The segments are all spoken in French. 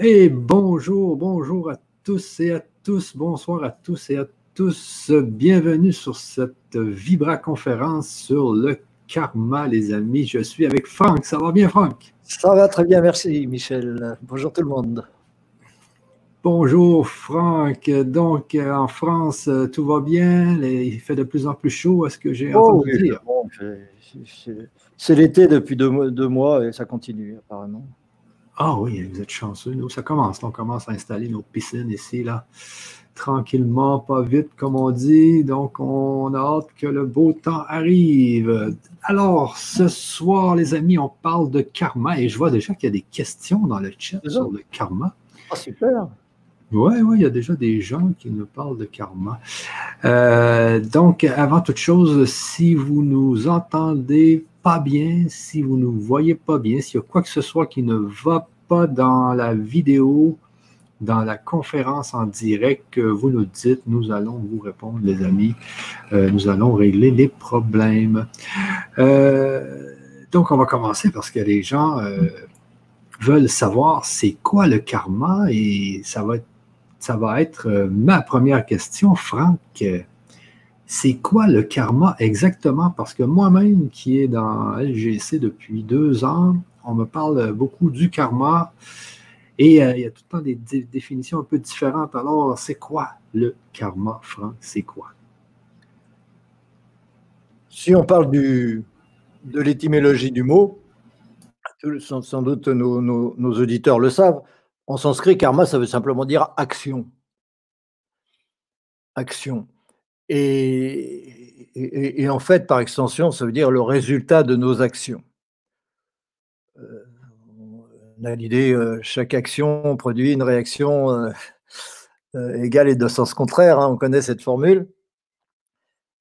Et bonjour, bonjour à tous et à tous, bonsoir à tous et à tous. Bienvenue sur cette Vibra conférence sur le karma, les amis. Je suis avec Franck. Ça va bien, Franck? Ça va très bien, merci, Michel. Bonjour tout le monde. Bonjour, Franck. Donc, en France, tout va bien? Il fait de plus en plus chaud, est-ce que j'ai oh, entendu dire? C'est l'été depuis deux, deux mois et ça continue, apparemment. Ah oui, vous êtes chanceux. Nous, ça commence. On commence à installer nos piscines ici, là, tranquillement, pas vite, comme on dit. Donc, on a hâte que le beau temps arrive. Alors, ce soir, les amis, on parle de karma et je vois déjà qu'il y a des questions dans le chat sur le karma. Ah, super. Oui, oui, il y a déjà des gens qui nous parlent de karma. Euh, donc, avant toute chose, si vous nous entendez pas bien, si vous ne voyez pas bien, s'il y a quoi que ce soit qui ne va pas dans la vidéo, dans la conférence en direct vous nous dites, nous allons vous répondre, les amis. Euh, nous allons régler les problèmes. Euh, donc, on va commencer parce que les gens euh, veulent savoir c'est quoi le karma et ça va ça va être ma première question, Franck c'est quoi le karma exactement? Parce que moi-même, qui est dans LGC depuis deux ans, on me parle beaucoup du karma et euh, il y a tout le temps des définitions un peu différentes. Alors, c'est quoi le karma, Franck? C'est quoi? Si on parle de l'étymologie du mot, sans, doute nos, nos auditeurs le savent, en sanskrit, karma, ça veut simplement dire action. Action. Et, en fait, par extension, ça veut dire le résultat de nos actions. Euh, on a l'idée, euh, chaque action produit une réaction euh, égale et de sens contraire, hein, on connaît cette formule.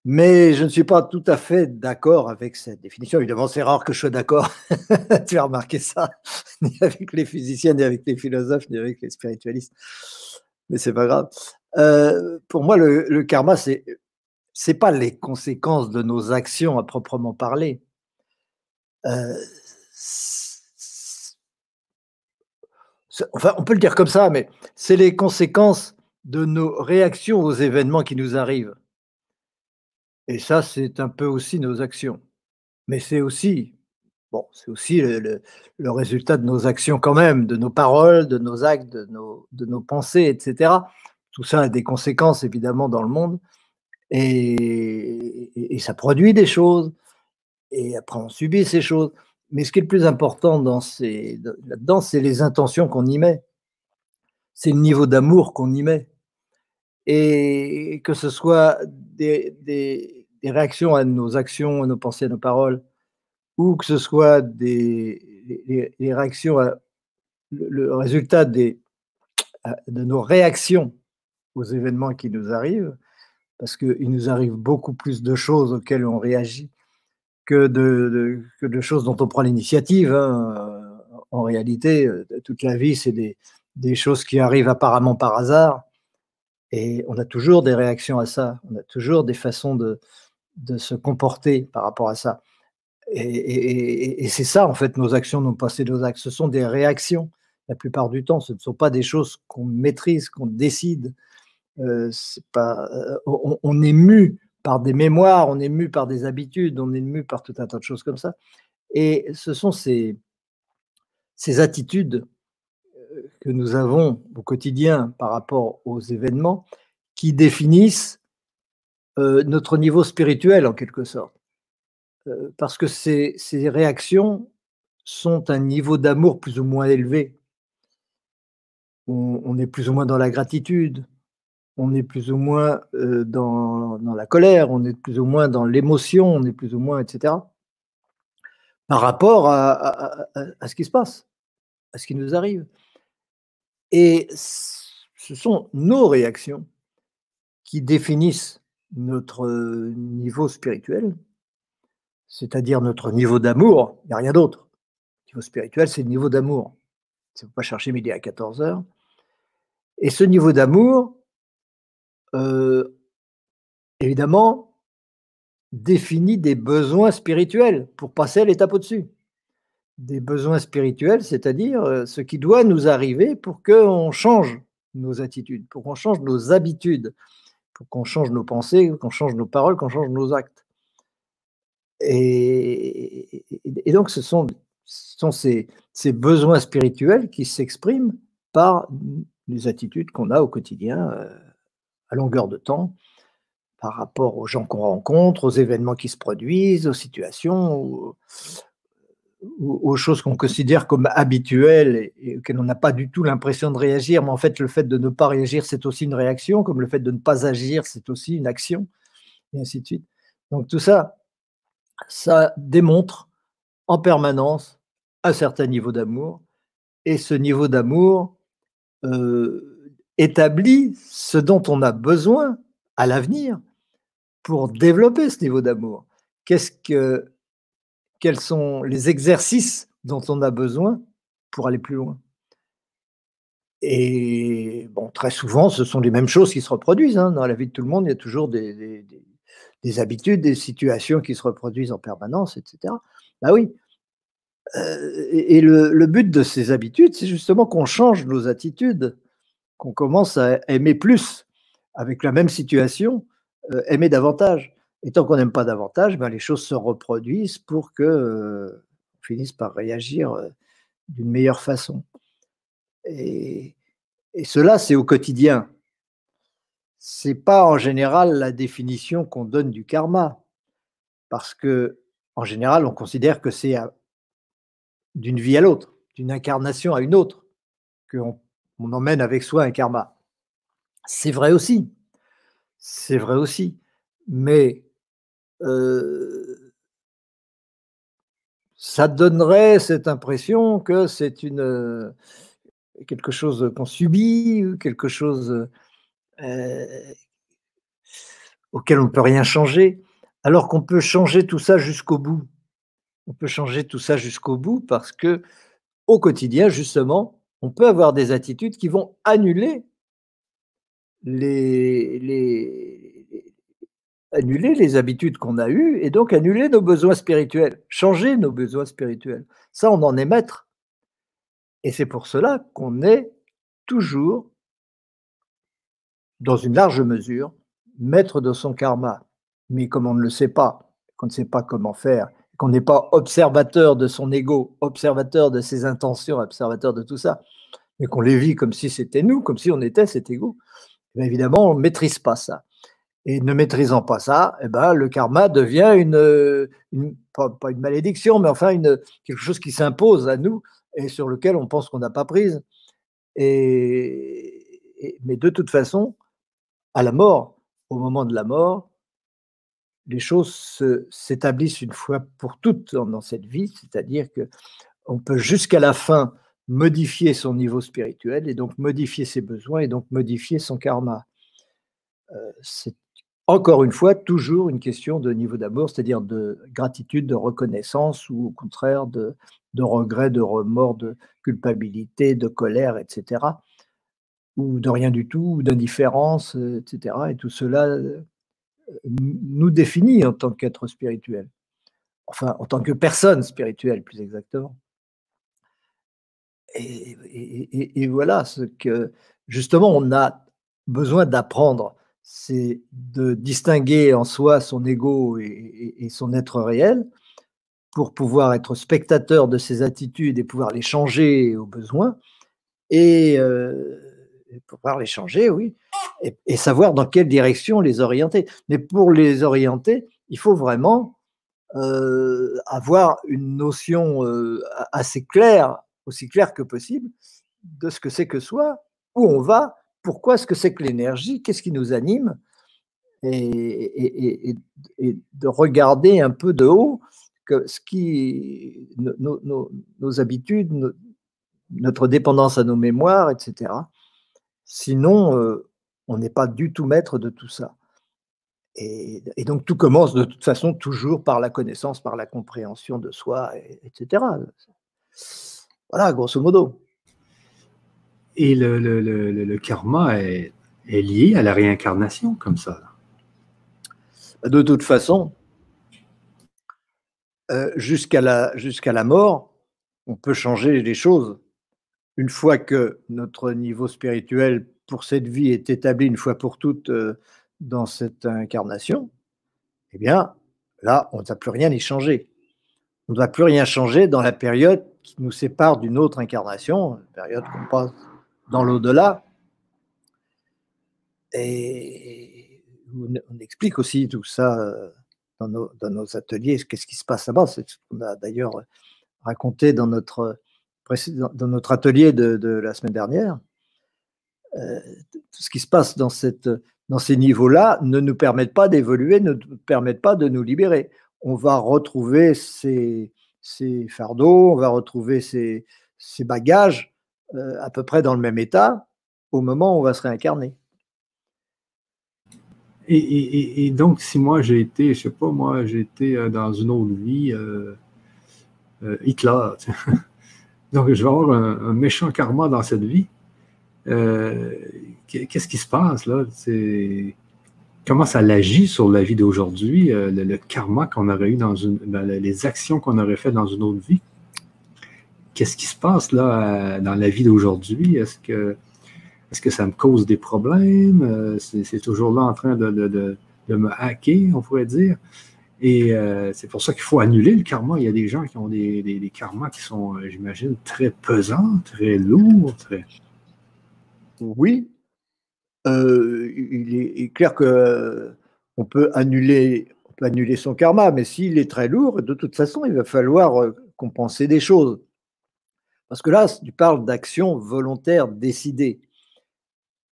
Mais je ne suis pas tout à fait d'accord avec cette définition. Évidemment, c'est rare que je sois d'accord. tu as remarqué ça, ni avec les physiciens, ni avec les philosophes, ni avec les spiritualistes. Mais c'est pas grave. Euh, pour moi, le, karma, c'est c'est pas les conséquences de nos actions à proprement parler. Euh, enfin, on peut le dire comme ça, mais c'est les conséquences de nos réactions aux événements qui nous arrivent. Et ça, c'est un peu aussi nos actions. Mais c'est aussi, bon, c'est aussi le, le, résultat de nos actions quand même, de nos paroles, de nos actes, de nos, de nos pensées, etc. Tout ça a des conséquences évidemment dans le monde et, ça produit des choses et après on subit ces choses. Mais ce qui est le plus important dans ces, là-dedans, c'est les intentions qu'on y met. C'est le niveau d'amour qu'on y met. Et que ce soit des, réactions à nos actions, à nos pensées, à nos paroles, ou que ce soit des, réactions à le, résultat de nos réactions aux événements qui nous arrivent, parce qu'il nous arrive beaucoup plus de choses auxquelles on réagit que de, que de choses dont on prend l'initiative. Hein. En réalité, euh, toute la vie, c'est des, des, choses qui arrivent apparemment par hasard, et on a toujours des réactions à ça, on a toujours des façons de, de se comporter par rapport à ça. Et, et c'est ça, en fait, nos actions, nos passés, nos actes, ce sont des réactions la plupart du temps, ce ne sont pas des choses qu'on maîtrise, qu'on décide, euh, euh, on, est mu par des mémoires, on est mu par des habitudes, on est mu par tout un tas de choses comme ça. Et ce sont ces, attitudes euh, que nous avons au quotidien par rapport aux événements qui définissent notre niveau spirituel en quelque sorte. parce que ces réactions sont un niveau d'amour plus ou moins élevé. on, est plus ou moins dans la gratitude, on est plus ou moins dans, la colère, on est plus ou moins dans l'émotion, on est plus ou moins, etc. Par rapport à, ce qui se passe, à ce qui nous arrive. Et ce sont nos réactions qui définissent notre niveau spirituel, c'est-à-dire notre niveau d'amour. Il n'y a rien d'autre. Le niveau spirituel, c'est le niveau d'amour. Il ne pas chercher midi à 14 heures. Et ce niveau d'amour, euh, évidemment, définit des besoins spirituels pour passer à l'étape au-dessus. des besoins spirituels, c'est-à-dire euh, ce qui doit nous arriver pour qu'on change nos attitudes, pour qu'on change nos habitudes, pour qu'on change nos pensées, qu'on change nos paroles, qu'on change nos actes. Et, donc, ce sont, ces, besoins spirituels qui s'expriment par les attitudes qu'on a au quotidien, euh, à longueur de temps, par rapport aux gens qu'on rencontre, aux événements qui se produisent, aux situations, aux, choses qu'on considère comme habituelles et, auxquelles on n'a pas du tout l'impression de réagir. Mais en fait, le fait de ne pas réagir, c'est aussi une réaction, comme le fait de ne pas agir, c'est aussi une action, et ainsi de suite. Donc tout ça, ça démontre en permanence un certain niveau d'amour. Et ce niveau d'amour euh, établit ce dont on a besoin à l'avenir pour développer ce niveau d'amour Qu'est-ce que, Quels sont les exercices dont on a besoin pour aller plus loin? Et bon, très souvent, ce sont les mêmes choses qui se reproduisent. Hein. Dans la vie de tout le monde, il y a toujours des, des, habitudes, des situations qui se reproduisent en permanence, etc. Bah oui. Euh, et le but de ces habitudes, c'est justement qu'on change nos attitudes, qu'on commence à aimer plus avec la même situation euh, aimer davantage. Et tant qu'on n'aime pas davantage, ben, les choses se reproduisent pour que euh, finisse par réagir euh, d'une meilleure façon. Et, cela, c'est au quotidien. C'est pas en général la définition qu'on donne du karma, parce que en général, on considère que c'est d'une vie à l'autre, d'une incarnation à une autre, qu'on on emmène avec soi un karma. C'est vrai aussi, c'est vrai aussi. Mais ça donnerait cette impression que c'est quelque chose qu'on subit, quelque chose auquel on ne peut rien changer, alors qu'on peut changer tout ça jusqu'au bout. On peut changer tout ça jusqu'au bout parce que au quotidien, justement, on peut avoir des attitudes qui vont annuler les, annuler les habitudes qu'on a eues et donc annuler nos besoins spirituels, changer nos besoins spirituels. Ça, on en est maître. Et c'est pour cela qu'on est toujours, dans une large mesure, maître de son karma. Mais comme on ne le sait pas, qu'on ne sait pas comment faire, qu'on n'est pas observateur de son ego, observateur de ses intentions, observateur de tout ça, mais qu'on les vit comme si c'était nous, comme si on était cet ego, évidemment, on ne maîtrise pas ça. Et ne maîtrisant pas ça, eh ben, le karma devient une, pas, une malédiction, mais enfin une, quelque chose qui s'impose à nous et sur lequel on pense qu'on n'a pas prise. Et, mais de toute façon, à la mort, au moment de la mort, les choses s'établissent une fois pour toutes dans, cette vie, c'est-à-dire que on peut jusqu'à la fin modifier son niveau spirituel et donc modifier ses besoins et donc modifier son karma. Euh, c'est encore une fois toujours une question de niveau d'amour, c'est-à-dire de gratitude, de reconnaissance ou au contraire de, de regret, de remords, de culpabilité, de colère, etc. Ou de rien du tout, ou d'indifférence, etc. Et tout cela euh, nous définit en tant qu'être spirituel. Enfin, en tant que personne spirituelle, plus exactement. Et, voilà ce que justement on a besoin d'apprendre, c'est de distinguer en soi son ego et, son être réel pour pouvoir être spectateur de ses attitudes et pouvoir les changer au besoin et euh, pouvoir les changer, oui, et, savoir dans quelle direction les orienter. Mais pour les orienter, il faut vraiment euh, avoir une notion euh, assez claire aussi clair que possible de ce que c'est que soi, où on va, pourquoi ce que c'est que l'énergie, qu'est-ce qui nous anime, et, de regarder un peu de haut que ce qui, nos, habitudes, notre dépendance à nos mémoires, etc. Sinon, euh, on n'est pas du tout maître de tout ça. Et, donc tout commence de toute façon toujours par la connaissance, par la compréhension de soi, etc. Voilà, grosso modo. Et le, karma est, lié à la réincarnation, comme ça. De toute façon, euh, jusqu'à la, jusqu'à la mort, on peut changer les choses. Une fois que notre niveau spirituel pour cette vie est établi une fois pour toutes euh, dans cette incarnation, eh bien, là, on ne va plus rien y changer. On ne va plus rien changer dans la période qui nous sépare d'une autre incarnation, la période qu'on passe dans l'au-delà. Et on explique aussi tout ça euh, dans nos, ateliers, qu'est-ce qui se passe là-bas. C'est ce qu'on a d'ailleurs raconté dans notre, dans notre atelier de, la semaine dernière. Euh, tout ce qui se passe dans, ces niveaux-là ne nous permettent pas d'évoluer, ne nous permettent pas de nous libérer. On va retrouver ces, fardeaux, on va retrouver ces, bagages euh, à peu près dans le même état au moment où on va se réincarner. Et, donc, si moi j'ai été, je sais pas, moi j'ai été euh, dans une autre vie, euh, Hitler, donc je vais avoir un, méchant karma dans cette vie. Qu'est-ce qui se passe là? Comment ça agit sur la vie d'aujourd'hui, le, karma qu'on aurait eu dans une, ben, les actions qu'on aurait faites dans une autre vie? Qu'est-ce qui se passe là dans la vie d'aujourd'hui? Est-ce que, ça me cause des problèmes? Euh, c'est toujours là en train de, me hacker, on pourrait dire. Et euh, c'est pour ça qu'il faut annuler le karma. Il y a des gens qui ont des, des, karmas qui sont, euh, j'imagine, très pesants, très lourds. Très... Oui. il, est, clair que on peut annuler, peut annuler son karma, mais s'il est très lourd, de toute façon, il va falloir compenser des choses. Parce que là, tu parles d'action volontaire décidée.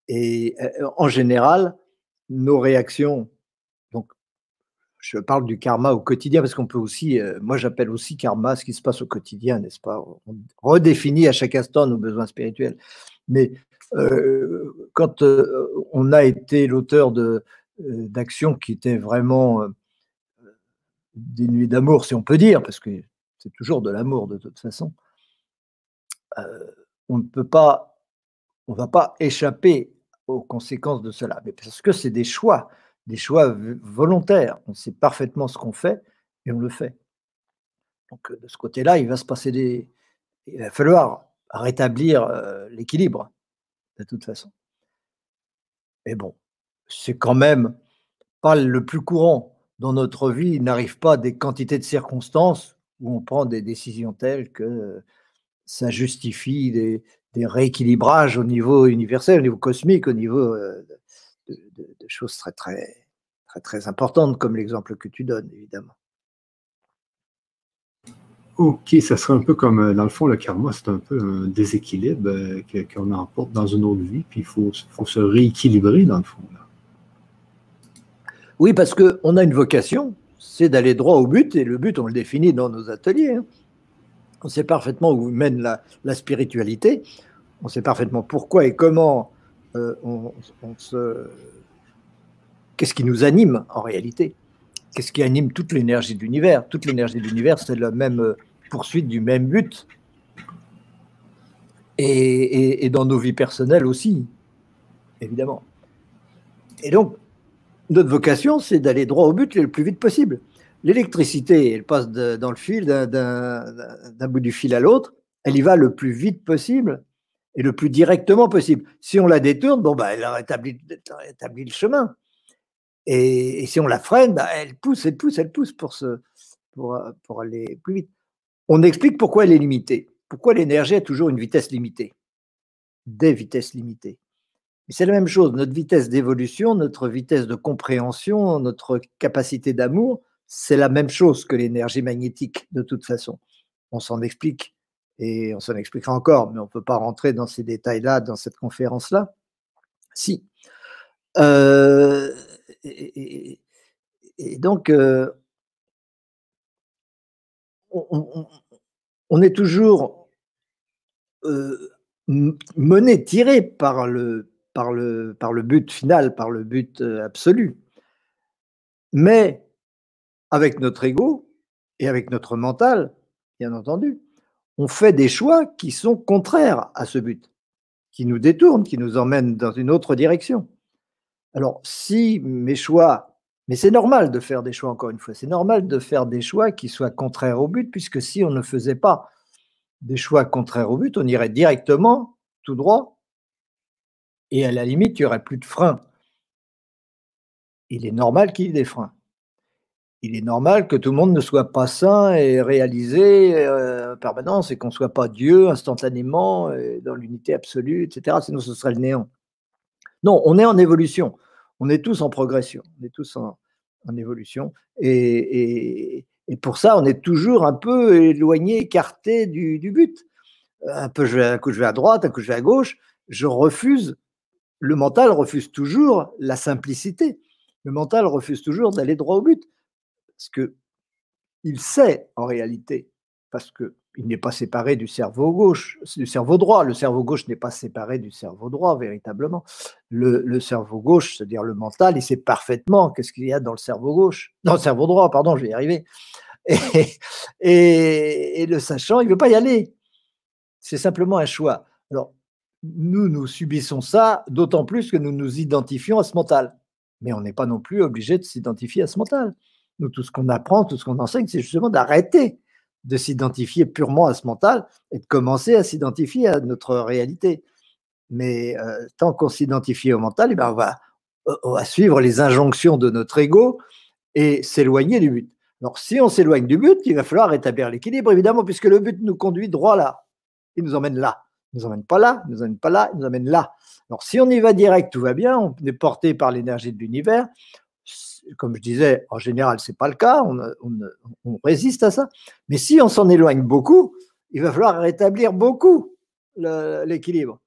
Et euh, en général, nos réactions, donc je parle du karma au quotidien, parce qu'on peut aussi, euh, moi j'appelle aussi karma ce qui se passe au quotidien, n'est-ce pas? On redéfinit à chaque instant nos besoins spirituels. Mais euh, quand on a été l'auteur d'actions qui étaient vraiment dénuées d'amour, si on peut dire, parce que c'est toujours de l'amour de toute façon, euh, on ne peut pas, on va pas échapper aux conséquences de cela, mais parce que c'est des choix, des choix volontaires. On sait parfaitement ce qu'on fait et on le fait. Donc de ce côté-là, il va se passer des, il va falloir rétablir euh, l'équilibre de toute façon. Mais bon, c'est quand même pas le plus courant dans notre vie. Il n'arrive pas des quantités de circonstances où on prend des décisions telles que ça justifie des, rééquilibrages au niveau universel, au niveau cosmique, au niveau euh, de, choses très, très importantes, comme l'exemple que tu donnes, évidemment. Ok, ça serait un peu comme, euh, dans le fond, le karma, c'est un peu un déséquilibre euh, qu'on emporte dans une autre vie, puis il faut, faut, se rééquilibrer, dans le fond. Oui, parce qu'on a une vocation, c'est d'aller droit au but, et le but, on le définit dans nos ateliers. Hein on sait parfaitement où mène la, spiritualité, on sait parfaitement pourquoi et comment euh, on, se... Qu'est-ce qui nous anime en réalité Qu'est-ce qui anime toute l'énergie de l'univers Toute l'énergie de l'univers, c'est la même euh, poursuite du même but. Et, dans nos vies personnelles aussi, évidemment. Et donc, notre vocation, c'est d'aller droit au but le plus vite possible. L'électricité, elle passe dans le fil d'un bout du fil à l'autre, elle y va le plus vite possible et le plus directement possible. Si on la détourne, bon, bah, elle rétablit, le chemin. Et, si on la freine, bah, elle pousse, elle pousse, elle pousse pour, pour, pour aller plus vite. On explique pourquoi elle est limitée. Pourquoi l'énergie a toujours une vitesse limitée? Des vitesses limitées. c'est la même chose. Notre vitesse d'évolution, notre vitesse de compréhension, notre capacité d'amour c'est la même chose que l'énergie magnétique de toute façon. On s'en explique et on s'en expliquera encore, mais on ne peut pas rentrer dans ces détails-là dans cette conférence-là. Si. Euh, et, donc, euh, on, est toujours euh, mené, tiré par le, par, le, par le but final, par le but absolu. Mais avec notre ego et avec notre mental, bien entendu, on fait des choix qui sont contraires à ce but, qui nous détournent, qui nous emmènent dans une autre direction. Alors, si mes choix, mais c'est normal de faire des choix, encore une fois, c'est normal de faire des choix qui soient contraires au but, puisque si on ne faisait pas des choix contraires au but, on irait directement tout droit et à la limite, il n'y aurait plus de frein. Il est normal qu'il y ait des freins. Il est normal que tout le monde ne soit pas sain et réalisé euh, en permanence et qu'on ne soit pas Dieu instantanément dans l'unité absolue, etc. Sinon, ce serait le néant. Non, on est en évolution. On est tous en progression. On est tous en, évolution. Et, pour ça, on est toujours un peu éloigné, écarté du, but. Un, peu, je vais, coup, je vais à droite, un coup, je vais à gauche. Je refuse le mental refuse toujours la simplicité. Le mental refuse toujours d'aller droit au but. Parce que il sait en réalité, parce qu'il n'est pas séparé du cerveau gauche, du cerveau droit. Le cerveau gauche n'est pas séparé du cerveau droit, véritablement. Le, cerveau gauche, c'est-à-dire le mental, il sait parfaitement qu'est-ce qu'il y a dans le cerveau gauche, dans le cerveau droit, pardon, je vais y arriver. Et, et le sachant, il ne veut pas y aller. C'est simplement un choix. Alors, nous, nous subissons ça, d'autant plus que nous nous identifions à ce mental. Mais on n'est pas non plus obligé de s'identifier à ce mental. Nous, tout ce qu'on apprend, tout ce qu'on enseigne, c'est justement d'arrêter de s'identifier purement à ce mental et de commencer à s'identifier à notre réalité. Mais euh, tant qu'on s'identifie au mental, eh ben on, va, on suivre les injonctions de notre ego et s'éloigner du but. Alors, si on s'éloigne du but, il va falloir rétablir l'équilibre, évidemment, puisque le but nous conduit droit là. Il nous emmène là nous emmène pas là, nous emmène pas là, il nous emmène là. Alors si on y va direct, tout va bien, on est porté par l'énergie de l'univers. Comme je disais, en général, c'est pas le cas, on, résiste à ça. Mais si on s'en éloigne beaucoup, il va falloir rétablir beaucoup l'équilibre.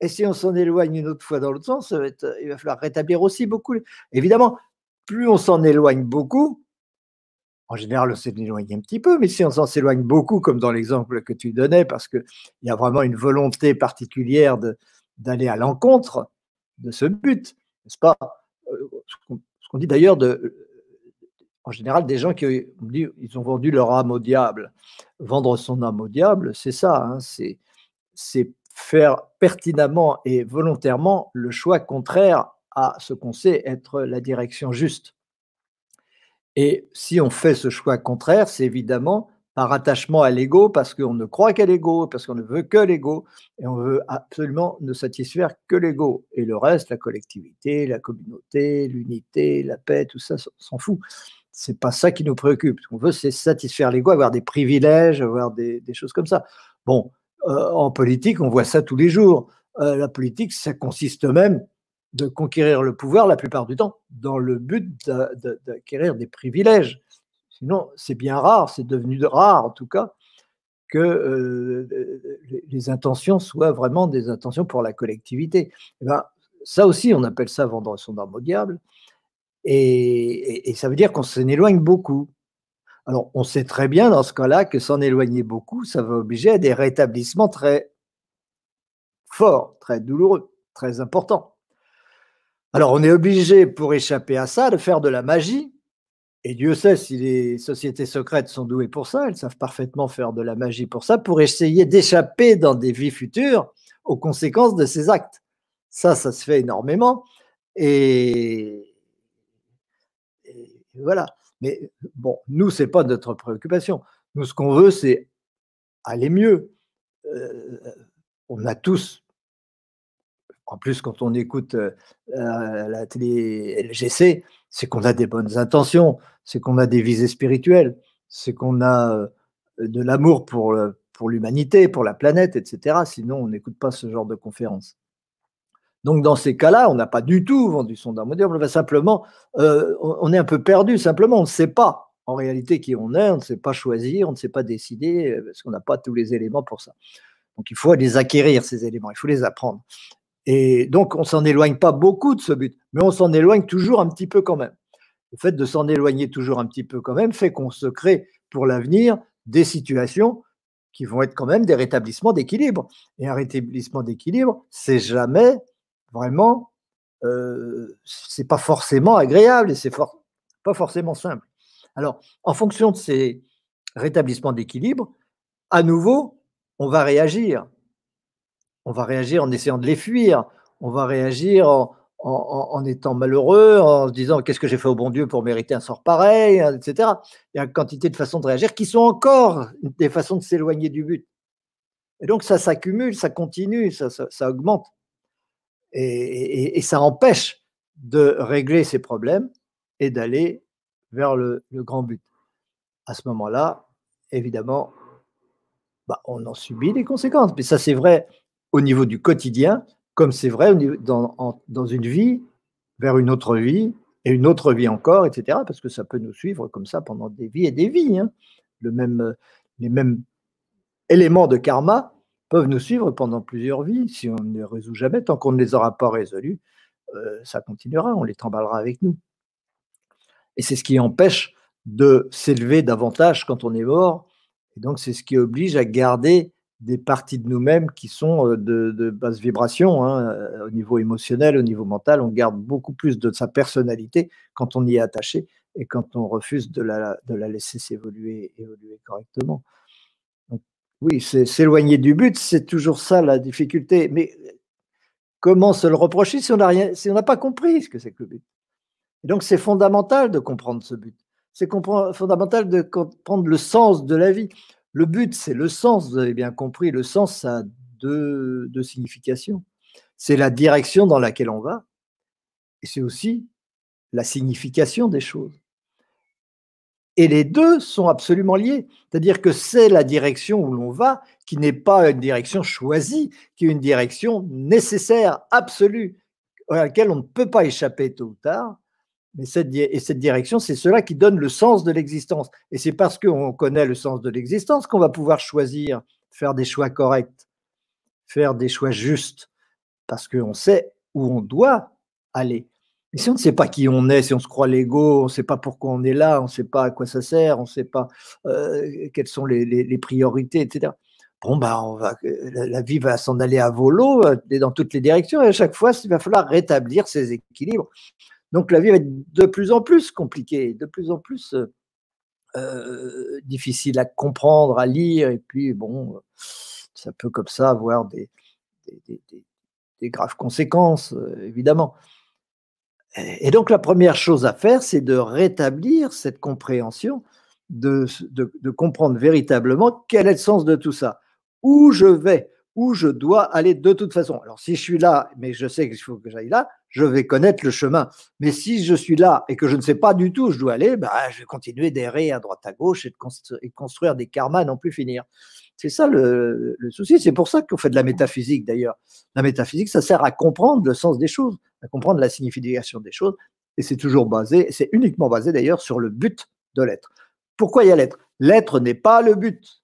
Et si on s'en éloigne une autre fois dans l'autre sens, il va falloir rétablir aussi beaucoup. Évidemment, plus on s'en éloigne beaucoup, en général, on s'éloigne un petit peu, mais si on s'en s'éloigne beaucoup, comme dans l'exemple que tu donnais, parce qu'il y a vraiment une volonté particulière d'aller à l'encontre de ce but, n'est-ce pas? Qu'on dit d'ailleurs en général, des gens qui ont, vendu leur âme au diable. Vendre son âme au diable, c'est ça, hein, c'est faire pertinemment et volontairement le choix contraire à ce qu'on sait être la direction juste. Et si on fait ce choix contraire, c'est évidemment par attachement à l'ego, parce qu'on ne croit qu'à l'ego, parce qu'on ne veut que l'ego, et on veut absolument ne satisfaire que l'ego. Et le reste, la collectivité, la communauté, l'unité, la paix, tout ça, s'en fout. C'est pas ça qui nous préoccupe. Ce qu'on veut, c'est satisfaire l'ego, avoir des privilèges, avoir des, choses comme ça. Bon, euh, en politique, on voit ça tous les jours. Euh, la politique, ça consiste même de conquérir le pouvoir la plupart du temps dans le but d'acquérir des privilèges. Sinon, c'est bien rare, c'est devenu rare en tout cas, que les intentions soient vraiment des intentions pour la collectivité. Eh ben, ça aussi, on appelle ça vendre son arme au diable. Et ça veut dire qu'on s'en éloigne beaucoup. Alors, on sait très bien dans ce cas-là que s'en éloigner beaucoup, ça va obliger à des rétablissements très forts, très douloureux, très importants. Alors on est obligé, pour échapper à ça, de faire de la magie. Et Dieu sait si les sociétés secrètes sont douées pour ça, elles savent parfaitement faire de la magie pour ça, pour essayer d'échapper dans des vies futures aux conséquences de ces actes. Ça, ça se fait énormément. Et, voilà. Mais bon, nous, ce n'est pas notre préoccupation. Nous, ce qu'on veut, c'est aller mieux. Euh, on a tous en plus, quand on écoute euh, la télé LGC, c'est qu'on a des bonnes intentions, c'est qu'on a des visées spirituelles, c'est qu'on a euh, de l'amour pour, l'humanité, pour la planète, etc. Sinon, on n'écoute pas ce genre de conférences. Donc, dans ces cas-là, on n'a pas du tout vendu son âme on va simplement, euh, on est un peu perdu, simplement, on ne sait pas en réalité qui on est, on ne sait pas choisir, on ne sait pas décider, parce qu'on n'a pas tous les éléments pour ça. Donc, il faut les acquérir, ces éléments, il faut les apprendre. Et donc, on s'en éloigne pas beaucoup de ce but, mais on s'en éloigne toujours un petit peu quand même. Le fait de s'en éloigner toujours un petit peu quand même fait qu'on se crée pour l'avenir des situations qui vont être quand même des rétablissements d'équilibre. Et un rétablissement d'équilibre, c'est jamais vraiment, euh, c'est pas forcément agréable et c'est pas forcément simple. Alors, en fonction de ces rétablissements d'équilibre, à nouveau, on va réagir on va réagir en essayant de les fuir, on va réagir en, étant malheureux, en se disant qu'est-ce que j'ai fait au bon Dieu pour mériter un sort pareil, etc. Il y a une quantité de façons de réagir qui sont encore des façons de s'éloigner du but. Et donc ça s'accumule, ça continue, ça, augmente. Et, ça empêche de régler ces problèmes et d'aller vers le, grand but. À ce moment-là, évidemment, bah, on en subit les conséquences. Mais ça, c'est vrai au niveau du quotidien, comme c'est vrai dans, une vie vers une autre vie, et une autre vie encore, etc. Parce que ça peut nous suivre comme ça pendant des vies et des vies. Hein. Le même, les mêmes éléments de karma peuvent nous suivre pendant plusieurs vies. Si on ne les résout jamais, tant qu'on ne les aura pas résolus, euh, ça continuera, on les tremballera avec nous. Et c'est ce qui empêche de s'élever davantage quand on est mort. Et donc, c'est ce qui oblige à garder des parties de nous-mêmes qui sont euh, de, basse vibration, hein, euh, au niveau émotionnel, au niveau mental. On garde beaucoup plus de sa personnalité quand on y est attaché et quand on refuse de la, de la laisser s'évoluer évoluer correctement. oui, s'éloigner du but, c'est toujours ça la difficulté. Mais comment se le reprocher si on n'a rien, si on n'a pas compris ce que c'est que le but? Et donc c'est fondamental de comprendre ce but. C'est fondamental de comprendre le sens de la vie. Le but, c'est le sens, vous avez bien compris. Le sens, a deux, significations. C'est la direction dans laquelle on va, et c'est aussi la signification des choses. Et les deux sont absolument liés. C'est-à-dire que c'est la direction où l'on va qui n'est pas une direction choisie, qui est une direction nécessaire, absolue, à laquelle on ne peut pas échapper tôt ou tard, mais cette, et cette direction, c'est cela qui donne le sens de l'existence. Et c'est parce qu'on connaît le sens de l'existence qu'on va pouvoir choisir, faire des choix corrects, faire des choix justes, parce qu'on sait où on doit aller. Et si on ne sait pas qui on est, si on se croit l'ego, on ne sait pas pourquoi on est là, on ne sait pas à quoi ça sert, on ne sait pas euh, quelles sont les, priorités, etc. Bon, bah, va, la, vie va s'en aller à volo euh, dans toutes les directions et à chaque fois, il va falloir rétablir ces équilibres. Donc la vie va être de plus en plus compliquée, de plus en plus euh, euh, difficile à comprendre, à lire, et puis bon, ça peut comme ça avoir des, graves conséquences, euh, évidemment. Et donc la première chose à faire, c'est de rétablir cette compréhension, de, comprendre véritablement quel est le sens de tout ça. Où je vais, où je dois aller de toute façon. Alors si je suis là, mais je sais qu'il faut que j'aille là, je vais connaître le chemin. Mais si je suis là et que je ne sais pas du tout où je dois aller, bah, je vais continuer d'errer à droite à gauche et de, construire des karmas non plus finir. C'est ça le, souci. C'est pour ça qu'on fait de la métaphysique d'ailleurs. La métaphysique, ça sert à comprendre le sens des choses, à comprendre la signification des choses. Et c'est toujours basé, c'est uniquement basé d'ailleurs sur le but de l'être. Pourquoi il y a l'être? L'être n'est pas le but.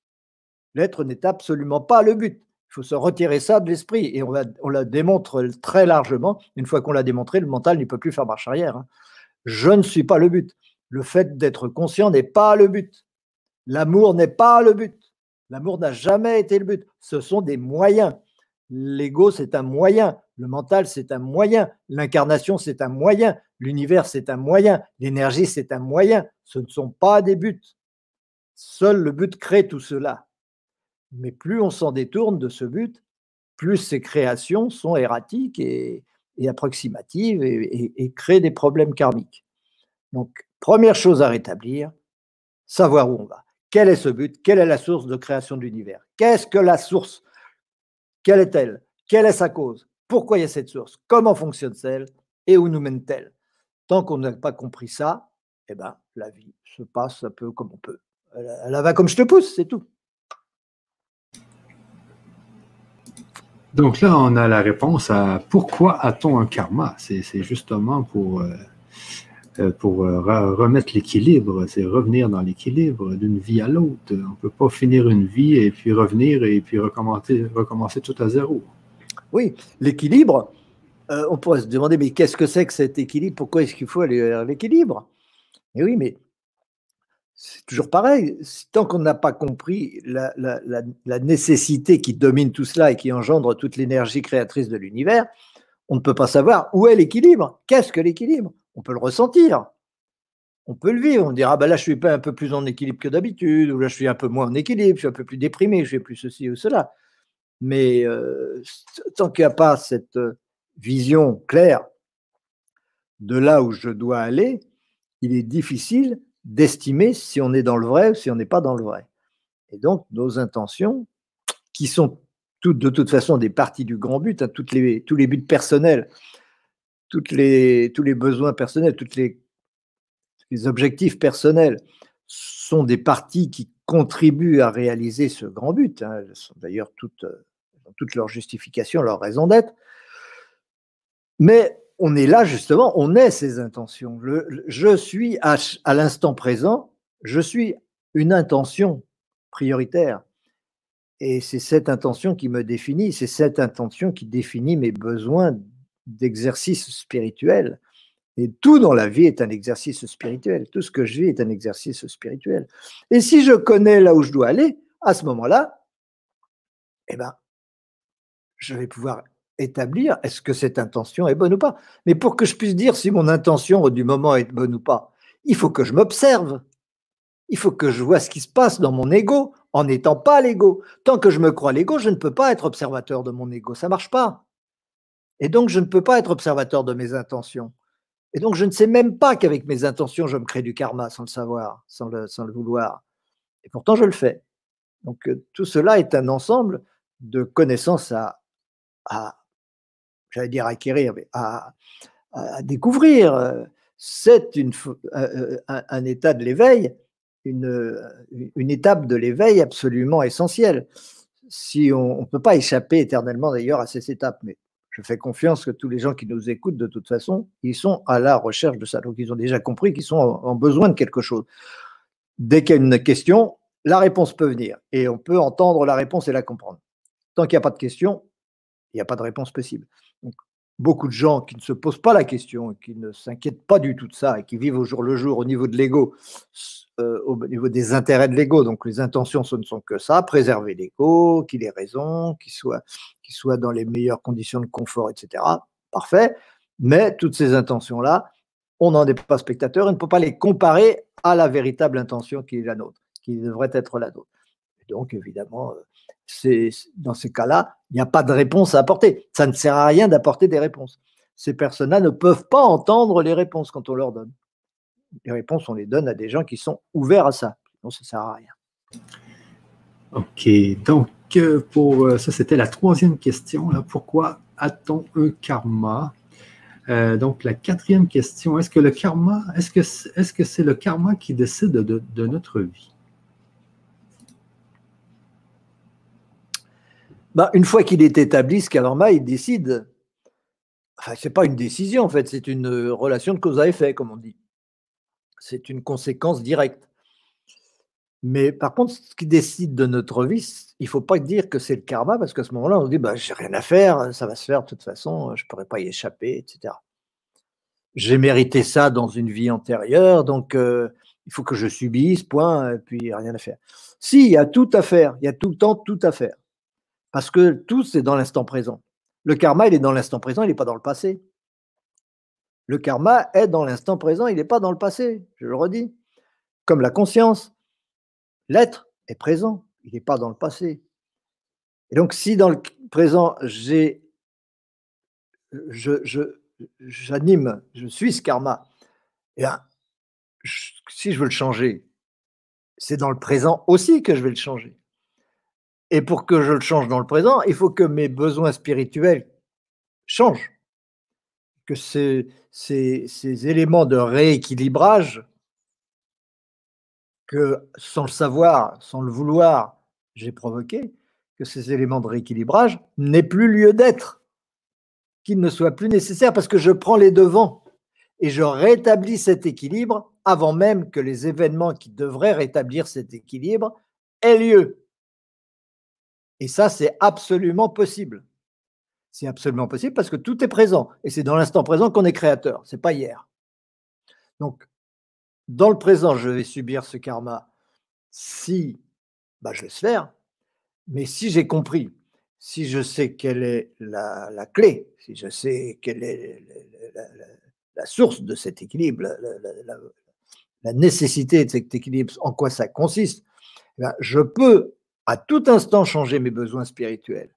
L'être n'est absolument pas le but. Il faut se retirer ça de l'esprit. Et on la, on la, démontre très largement. Une fois qu'on l'a démontré, le mental ne peut plus faire marche arrière. Hein. Je ne suis pas le but. Le fait d'être conscient n'est pas le but. L'amour n'est pas le but. L'amour n'a jamais été le but. Ce sont des moyens. L'ego, c'est un moyen. Le mental, c'est un moyen. L'incarnation, c'est un moyen. L'univers, c'est un moyen. L'énergie, c'est un moyen. Ce ne sont pas des buts. Seul le but crée tout cela. Mais plus on s'en détourne de ce but, plus ces créations sont erratiques et, approximatives et, créent des problèmes karmiques. Donc, première chose à rétablir, savoir où on va. Quel est ce but? Quelle est la source de création de l'univers? Qu'est-ce que la source? Quelle est-elle? Quelle est sa cause? Pourquoi il y a cette source? Comment fonctionne-t-elle Et où nous mène-t-elle? Tant qu'on n'a pas compris ça, eh ben, la vie se passe un peu comme on peut. Elle va comme je te pousse, c'est tout. Donc là, on a la réponse à pourquoi a-t-on un karma? C'est justement pour, euh, euh, euh, remettre l'équilibre, c'est revenir dans l'équilibre d'une vie à l'autre. On ne peut pas finir une vie et puis revenir et puis recommencer, tout à zéro. Oui, l'équilibre, on pourrait se demander, mais qu'est-ce que c'est que cet équilibre? Pourquoi est-ce qu'il faut aller vers l'équilibre? Oui, mais c'est toujours pareil. Tant qu'on n'a pas compris la, nécessité qui domine tout cela et qui engendre toute l'énergie créatrice de l'univers, on ne peut pas savoir où est l'équilibre. Qu'est-ce que l'équilibre? On peut le ressentir. On peut le vivre. On dira, bah là, je suis un peu plus en équilibre que d'habitude, ou là, je suis un peu moins en équilibre, je suis un peu plus déprimé, je fais plus ceci ou cela. Mais euh, tant qu'il n'y a pas cette euh, vision claire de là où je dois aller, il est difficile d'estimer si on est dans le vrai ou si on n'est pas dans le vrai. Et donc, nos intentions, qui sont toutes, de toute façon des parties du grand but, hein, les, tous les buts personnels, les, tous les besoins personnels, tous les, objectifs personnels sont des parties qui contribuent à réaliser ce grand but. Hein. Elles sont d'ailleurs toutes, euh, toutes leurs justifications, leurs raisons d'être. Mais on est là justement, on est ces intentions. je suis à, l'instant présent, je suis une intention prioritaire. Et c'est cette intention qui me définit, c'est cette intention qui définit mes besoins d'exercice spirituel. Et tout dans la vie est un exercice spirituel. Tout ce que je vis est un exercice spirituel. Et si je connais là où je dois aller, à ce moment-là, eh ben, je vais pouvoir établir est-ce que cette intention est bonne ou pas. Mais pour que je puisse dire si mon intention du moment est bonne ou pas, il faut que je m'observe. Il faut que je vois ce qui se passe dans mon ego en n'étant pas l'ego. Tant que je me crois l'ego, je ne peux pas être observateur de mon ego. Ça ne marche pas. Et donc, je ne peux pas être observateur de mes intentions. Et donc, je ne sais même pas qu'avec mes intentions, je me crée du karma sans le savoir, sans le, sans le vouloir. Et pourtant, je le fais. Donc, euh, tout cela est un ensemble de connaissances à, à j'allais dire acquérir, mais à, découvrir. C'est une, euh, un, un état de l'éveil une, une étape de l'éveil absolument essentielle. Si on ne peut pas échapper éternellement d'ailleurs à ces étapes, mais je fais confiance que tous les gens qui nous écoutent, de toute façon, ils sont à la recherche de ça. Donc, ils ont déjà compris qu'ils sont en besoin de quelque chose. Dès qu'il y a une question, la réponse peut venir et on peut entendre la réponse et la comprendre. Tant qu'il n'y a pas de question, il n'y a pas de réponse possible. Donc, beaucoup de gens qui ne se posent pas la question, qui ne s'inquiètent pas du tout de ça et qui vivent au jour le jour au niveau de l'ego, euh, au niveau des intérêts de l'ego. Donc les intentions, ce ne sont que ça, préserver l'ego, qu'il ait raison, qu'il soit, soit dans les meilleures conditions de confort, etc. Parfait. Mais toutes ces intentions-là, on n'en est pas spectateur, on ne peut pas les comparer à la véritable intention qui est la nôtre, qui devrait être la nôtre. Donc évidemment, euh, dans ces cas-là, il n'y a pas de réponse à apporter. Ça ne sert à rien d'apporter des réponses. Ces personnes-là ne peuvent pas entendre les réponses quand on leur donne. Les réponses, on les donne à des gens qui sont ouverts à ça. Donc, ça ne sert à rien. OK. Donc, euh, pour euh, ça, c'était la troisième question. Pourquoi a-t-on un karma? Donc, la quatrième question, est-ce que le karma, est-ce que c'est le karma qui décide de notre vie? Bah, une fois qu'il est établi, ce karma, il décide. Enfin, ce n'est pas une décision, en fait, c'est une euh, relation de cause à effet, comme on dit. C'est une conséquence directe. Mais par contre, ce qui décide de notre vie, il ne faut pas dire que c'est le karma, parce qu'à ce moment-là, on se dit, bah, j'ai rien à faire, ça va se faire de toute façon, je ne pourrais pas y échapper, etc. J'ai mérité ça dans une vie antérieure, donc euh, il faut que je subisse, point, et puis rien à faire. Si, il y a tout à faire, il y a tout le temps tout à faire. Parce que tout, c'est dans l'instant présent. Le karma, il est dans l'instant présent, il n'est pas dans le passé. Le karma est dans l'instant présent, il n'est pas dans le passé, je le redis. Comme la conscience. L'être est présent, il n'est pas dans le passé. Et donc, si dans le présent, j'ai, j'anime, je, suis ce karma, eh si je veux le changer, c'est dans le présent aussi que je vais le changer. Et pour que je le change dans le présent, il faut que mes besoins spirituels changent. Que ces, éléments de rééquilibrage, que sans le savoir, sans le vouloir, j'ai provoqué, que ces éléments de rééquilibrage n'aient plus lieu d'être, qu'ils ne soient plus nécessaires parce que je prends les devants et je rétablis cet équilibre avant même que les événements qui devraient rétablir cet équilibre aient lieu. Et ça, c'est absolument possible. C'est absolument possible parce que tout est présent. Et c'est dans l'instant présent qu'on est créateur. C'est pas hier. Donc, dans le présent, je vais subir ce karma si bah, je laisse faire. Mais si j'ai compris, si je sais quelle est la, clé, si je sais quelle est la, source de cet équilibre, la, nécessité de cet équilibre, en quoi ça consiste, eh je peux à tout instant changer mes besoins spirituels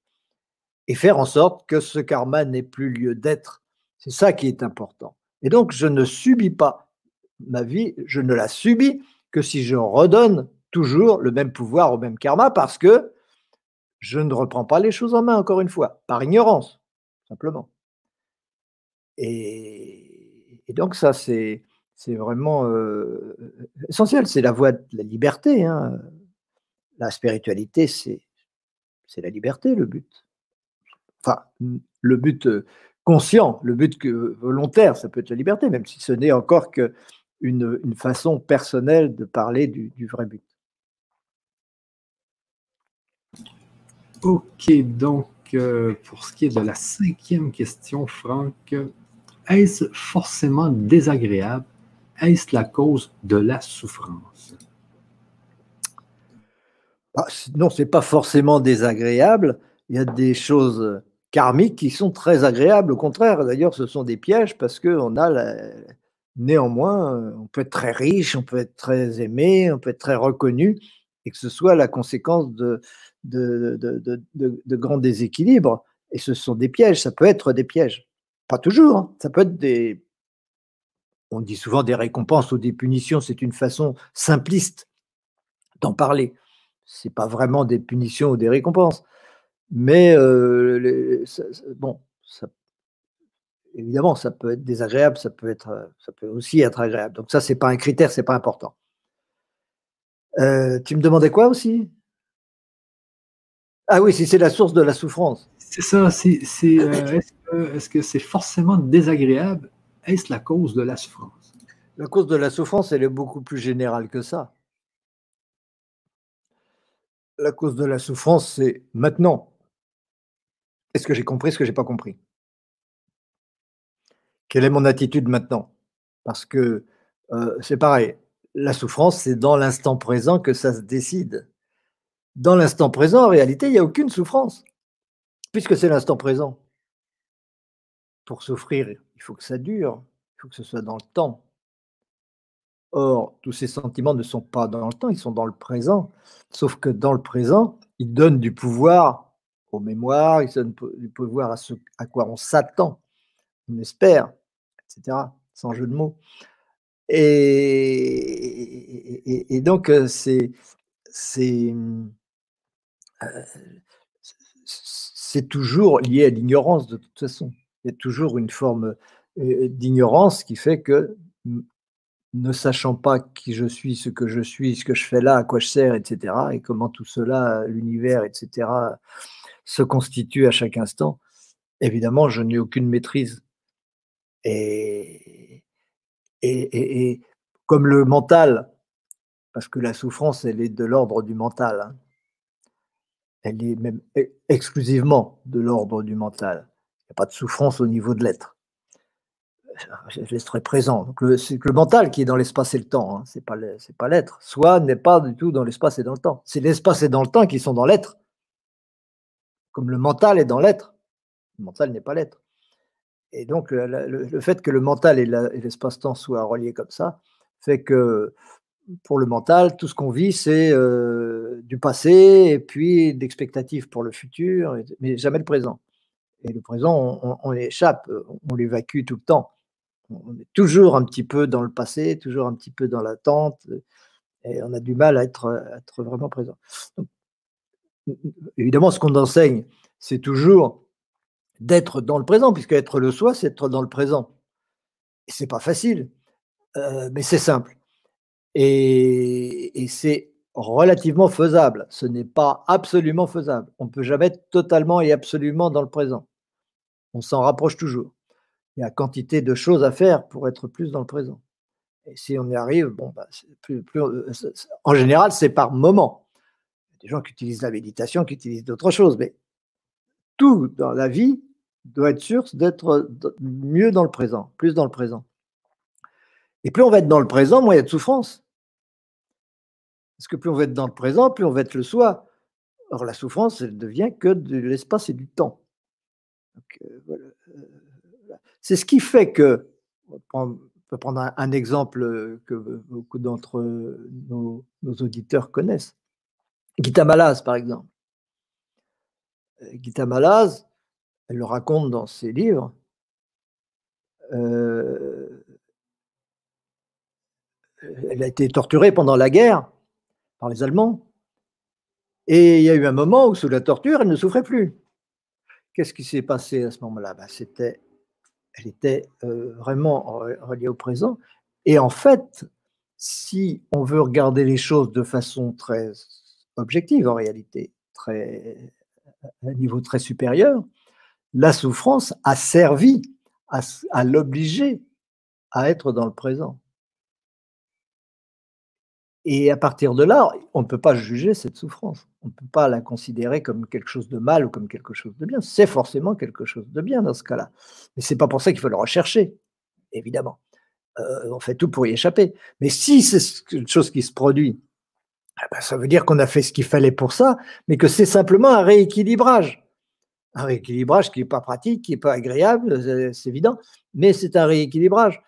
et faire en sorte que ce karma n'ait plus lieu d'être. C'est ça qui est important. Et donc, je ne subis pas ma vie, je ne la subis que si je redonne toujours le même pouvoir au même karma parce que je ne reprends pas les choses en main, encore une fois, par ignorance, simplement. Et, donc ça, c'est vraiment euh, essentiel, c'est la voie de la liberté. Hein. La spiritualité, c'est la liberté, le but. Enfin, le but euh, conscient, le but que, volontaire, ça peut être la liberté, même si ce n'est encore qu'une une façon personnelle de parler du, vrai but. Ok, donc euh, pour ce qui est de la cinquième question, Franck, est-ce forcément désagréable? Est-ce la cause de la souffrance? Ah, non, ce n'est pas forcément désagréable. Il y a des choses karmiques qui sont très agréables. Au contraire, d'ailleurs, ce sont des pièges parce qu'on a néanmoins, on peut être très riche, on peut être très aimé, on peut être très reconnu, et que ce soit la conséquence de, de, de, grands déséquilibres. Et ce sont des pièges, ça peut être des pièges. Pas toujours, hein. ça peut être des... On dit souvent des récompenses ou des punitions, c'est une façon simpliste d'en parler. Ce n'est pas vraiment des punitions ou des récompenses. Mais euh, bon, évidemment, ça peut être désagréable, ça peut, être, ça peut aussi être agréable. Donc ça, ce n'est pas un critère, ce n'est pas important. Euh, tu me demandais quoi aussi? Ah oui, si c'est la source de la souffrance. C'est ça, c'est, euh, est-ce, que, c'est forcément désagréable? Est-ce la cause de la souffrance? La cause de la souffrance, elle est beaucoup plus générale que ça. La cause de la souffrance, c'est maintenant. Est-ce que j'ai compris ce que j'ai pas compris? Quelle est mon attitude maintenant? Parce que euh, c'est pareil, la souffrance, c'est dans l'instant présent que ça se décide. Dans l'instant présent, en réalité, il n'y a aucune souffrance, puisque c'est l'instant présent. Pour souffrir, il faut que ça dure, il faut que ce soit dans le temps. Or, tous ces sentiments ne sont pas dans le temps, ils sont dans le présent. Sauf que dans le présent, ils donnent du pouvoir aux mémoires, ils donnent du pouvoir à ce à quoi on s'attend, on espère, etc., sans jeu de mots. Et, donc, euh, c'est euh, c'est toujours lié à l'ignorance de toute façon. Il y a toujours une forme euh, d'ignorance qui fait que ne sachant pas qui je suis, ce que je suis, ce que je fais là, à quoi je sers, etc., et comment tout cela, l'univers, etc., se constitue à chaque instant, évidemment, je n'ai aucune maîtrise. Et, et, comme le mental, parce que la souffrance, elle est de l'ordre du mental, hein, elle est même e, exclusivement de l'ordre du mental. Il n'y a pas de souffrance au niveau de l'être je très présent. Donc c'est le mental qui est dans l'espace et le temps, hein. c'est pas c'est pas l'être. Soit n'est pas du tout dans l'espace et dans le temps. C'est l'espace et dans le temps qui sont dans l'être. Comme le mental est dans l'être, le mental n'est pas l'être. Et donc le, fait que le mental et l'espace-temps soient reliés comme ça fait que pour le mental, tout ce qu'on vit, c'est euh, du passé et puis d'expectatives pour le futur, mais jamais le présent. Et le présent, on, on échappe, on l'évacue tout le temps on est toujours un petit peu dans le passé, toujours un petit peu dans l'attente, et on a du mal à être, vraiment présent. évidemment, ce qu'on enseigne, c'est toujours d'être dans le présent, puisque être le soi, c'est être dans le présent. Et c'est pas facile, euh, mais c'est simple. Et, et c'est relativement faisable. Ce n'est pas absolument faisable. On ne peut jamais être totalement et absolument dans le présent. On s'en rapproche toujours il y a quantité de choses à faire pour être plus dans le présent. Et si on y arrive, bon, bah, plus, euh, en général, c'est par moment. Il y a des gens qui utilisent la méditation, qui utilisent d'autres choses, mais tout dans la vie doit être sûr d'être mieux dans le présent, plus dans le présent. Et plus on va être dans le présent, moins il y a de souffrance. Parce que plus on va être dans le présent, plus on va être le soi. Or, la souffrance, elle devient que de l'espace et du temps. Donc, euh, voilà. C'est ce qui fait que, on peut prendre un, exemple que beaucoup d'entre nos, auditeurs connaissent, Gita Malaz, par exemple. Euh, Gita Malaz, elle le raconte dans ses livres, euh, elle a été torturée pendant la guerre par les Allemands. Et il y a eu un moment où, sous la torture, elle ne souffrait plus. Qu'est-ce qui s'est passé à ce moment-là? Ben, C'était, Elle était euh, vraiment reliée au présent. Et en fait, si on veut regarder les choses de façon très objective, en réalité, très, à un niveau très supérieur, la souffrance a servi à l'obliger à être dans le présent. Et à partir de là, on ne peut pas juger cette souffrance. On ne peut pas la considérer comme quelque chose de mal ou comme quelque chose de bien. C'est forcément quelque chose de bien dans ce cas-là. Mais ce n'est pas pour ça qu'il faut le rechercher, évidemment. Euh, on fait tout pour y échapper. Mais si c'est une chose qui se produit, eh ben, ça veut dire qu'on a fait ce qu'il fallait pour ça, mais que c'est simplement un rééquilibrage. Un rééquilibrage qui n'est pas pratique, qui n'est pas agréable, c'est évident, mais c'est un rééquilibrage.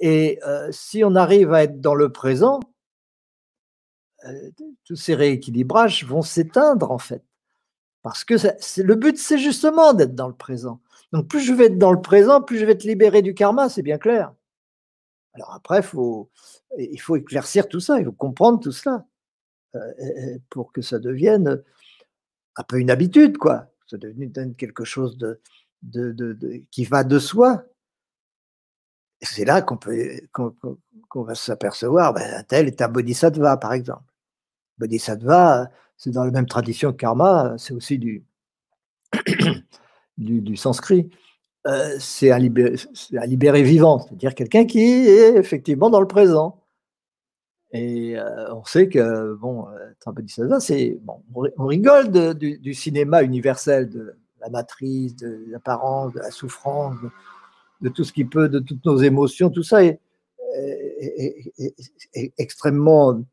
Et euh, si on arrive à être dans le présent, euh, tous ces rééquilibrages vont s'éteindre en fait. Parce que le but, c'est justement d'être dans le présent. Donc plus je vais être dans le présent, plus je vais être libéré du karma, c'est bien clair. Alors après, il faut éclaircir tout ça, il faut comprendre tout cela euh, pour que ça devienne un peu une habitude, quoi. Ça devienne quelque chose qui va de soi. c'est là qu'on peut qu'on, va s'apercevoir, ben, tel est un bodhisattva, par exemple. Bodhisattva, c'est dans la même tradition que karma, c'est aussi du, du, sanskrit. Euh, c'est un, libéré, vivant, c'est-à-dire quelqu'un qui est effectivement dans le présent. Et euh, on sait que, bon, un bodhisattva, c'est. Bon, on rigole du, cinéma universel, de la matrice, de l'apparence, de la souffrance, de, tout ce qui peut, de toutes nos émotions, tout ça est extrêmement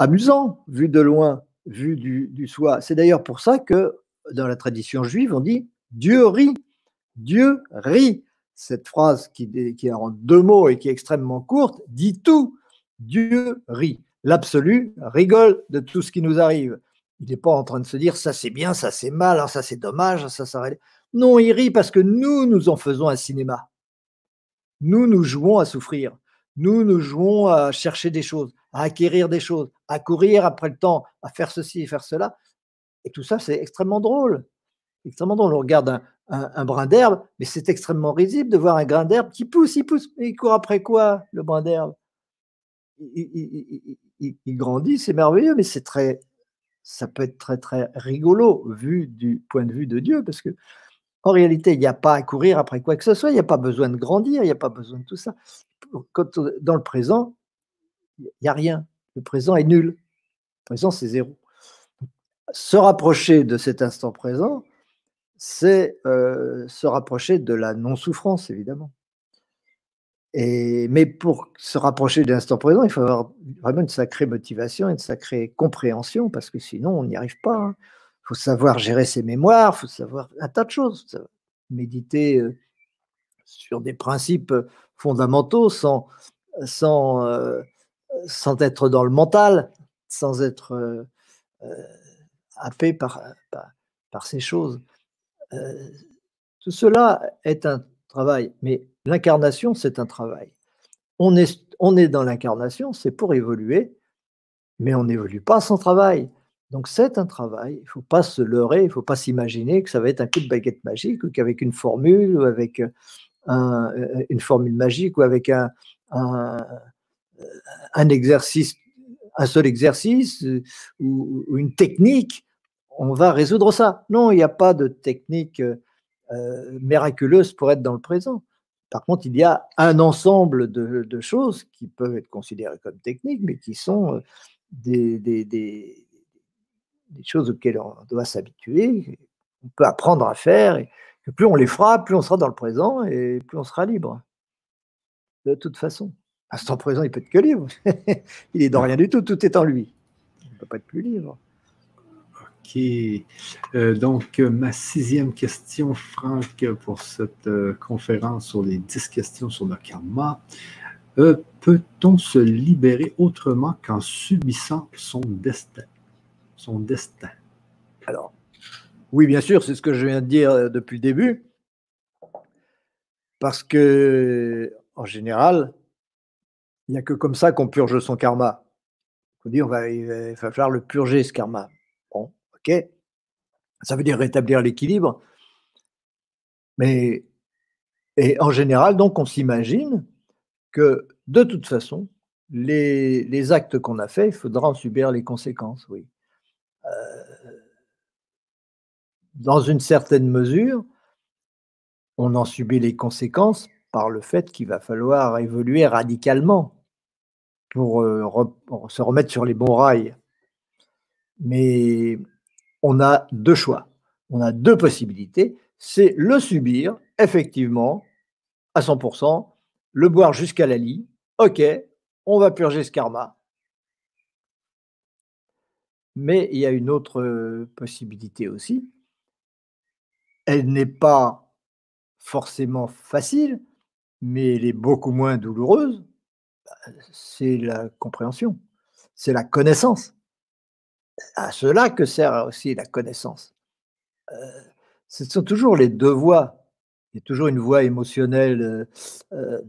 amusant, vu de loin, vu du, soi. C'est d'ailleurs pour ça que dans la tradition juive, on dit Dieu rit, Dieu rit. Cette phrase qui, qui est en deux mots et qui est extrêmement courte dit tout. Dieu rit. L'absolu rigole de tout ce qui nous arrive. Il n'est pas en train de se dire ça c'est bien, ça c'est mal, hein, ça c'est dommage, ça s'arrête. Non, il rit parce que nous, nous en faisons un cinéma. Nous, nous jouons à souffrir. Nous, nous jouons à chercher des choses à acquérir des choses, à courir après le temps, à faire ceci et faire cela. Et tout ça, c'est extrêmement drôle. Extrêmement drôle. On regarde un, brin d'herbe, mais c'est extrêmement risible de voir un grain d'herbe qui pousse, il pousse. Mais il court après quoi, le brin d'herbe? Il, grandit, c'est merveilleux, mais c'est très, ça peut être très, très rigolo vu du point de vue de Dieu, parce que en réalité, il n'y a pas à courir après quoi que ce soit, il n'y a pas besoin de grandir, il n'y a pas besoin de tout ça. Dans le présent, il n'y a rien. Le présent est nul. Le présent, c'est zéro. Se rapprocher de cet instant présent, c'est euh, se rapprocher de la non-souffrance, évidemment. Et, mais pour se rapprocher de l'instant présent, il faut avoir vraiment une sacrée motivation, une sacrée compréhension, parce que sinon, on n'y arrive pas. Il hein. faut savoir gérer ses mémoires, il faut savoir un tas de choses. Méditer euh, sur des principes fondamentaux sans, sans euh, sans être dans le mental, sans être euh, euh, happé par, par, ces choses. Euh, tout cela est un travail, mais l'incarnation, c'est un travail. On est, on est dans l'incarnation, c'est pour évoluer, mais on n'évolue pas sans travail. Donc c'est un travail, il ne faut pas se leurrer, il ne faut pas s'imaginer que ça va être un coup de baguette magique ou qu'avec une formule ou avec une formule magique ou avec un, un exercice, un seul exercice euh, ou, une technique, on va résoudre ça. Non, il n'y a pas de technique euh, miraculeuse pour être dans le présent. Par contre, il y a un ensemble de, choses qui peuvent être considérées comme techniques, mais qui sont euh, des, des, choses auxquelles on doit s'habituer, on peut apprendre à faire, et plus on les fera, plus on sera dans le présent et plus on sera libre. De toute façon. Instant présent, il peut être que libre. il est dans rien du tout, tout est en lui. Il ne peut pas être plus libre. OK. Euh, donc, ma sixième question, Franck, pour cette euh, conférence sur les dix questions sur le karma. Euh, peut-on se libérer autrement qu'en subissant son destin? Son destin. Alors, oui, bien sûr, c'est ce que je viens de dire depuis le début. Parce que, en général, il n'y a que comme ça qu'on purge son karma. On dit, on va, il va falloir le purger, ce karma. Bon. Ok Ça veut dire rétablir l'équilibre. Mais et en général, donc, on s'imagine que de toute façon, les, actes qu'on a faits, il faudra en subir les conséquences, oui. Euh, dans une certaine mesure, on en subit les conséquences par le fait qu'il va falloir évoluer radicalement pour, euh, se remettre sur les bons rails. Mais on a deux choix, on a deux possibilités. C'est le subir, effectivement, à 100%, le boire jusqu'à la lie, ok, on va purger ce karma. Mais il y a une autre euh, possibilité aussi. Elle n'est pas forcément facile, mais elle est beaucoup moins douloureuse. C'est la compréhension, c'est la connaissance. À cela que sert aussi la connaissance. Euh, ce sont toujours les deux voies. Il y a toujours une voie émotionnelle euh,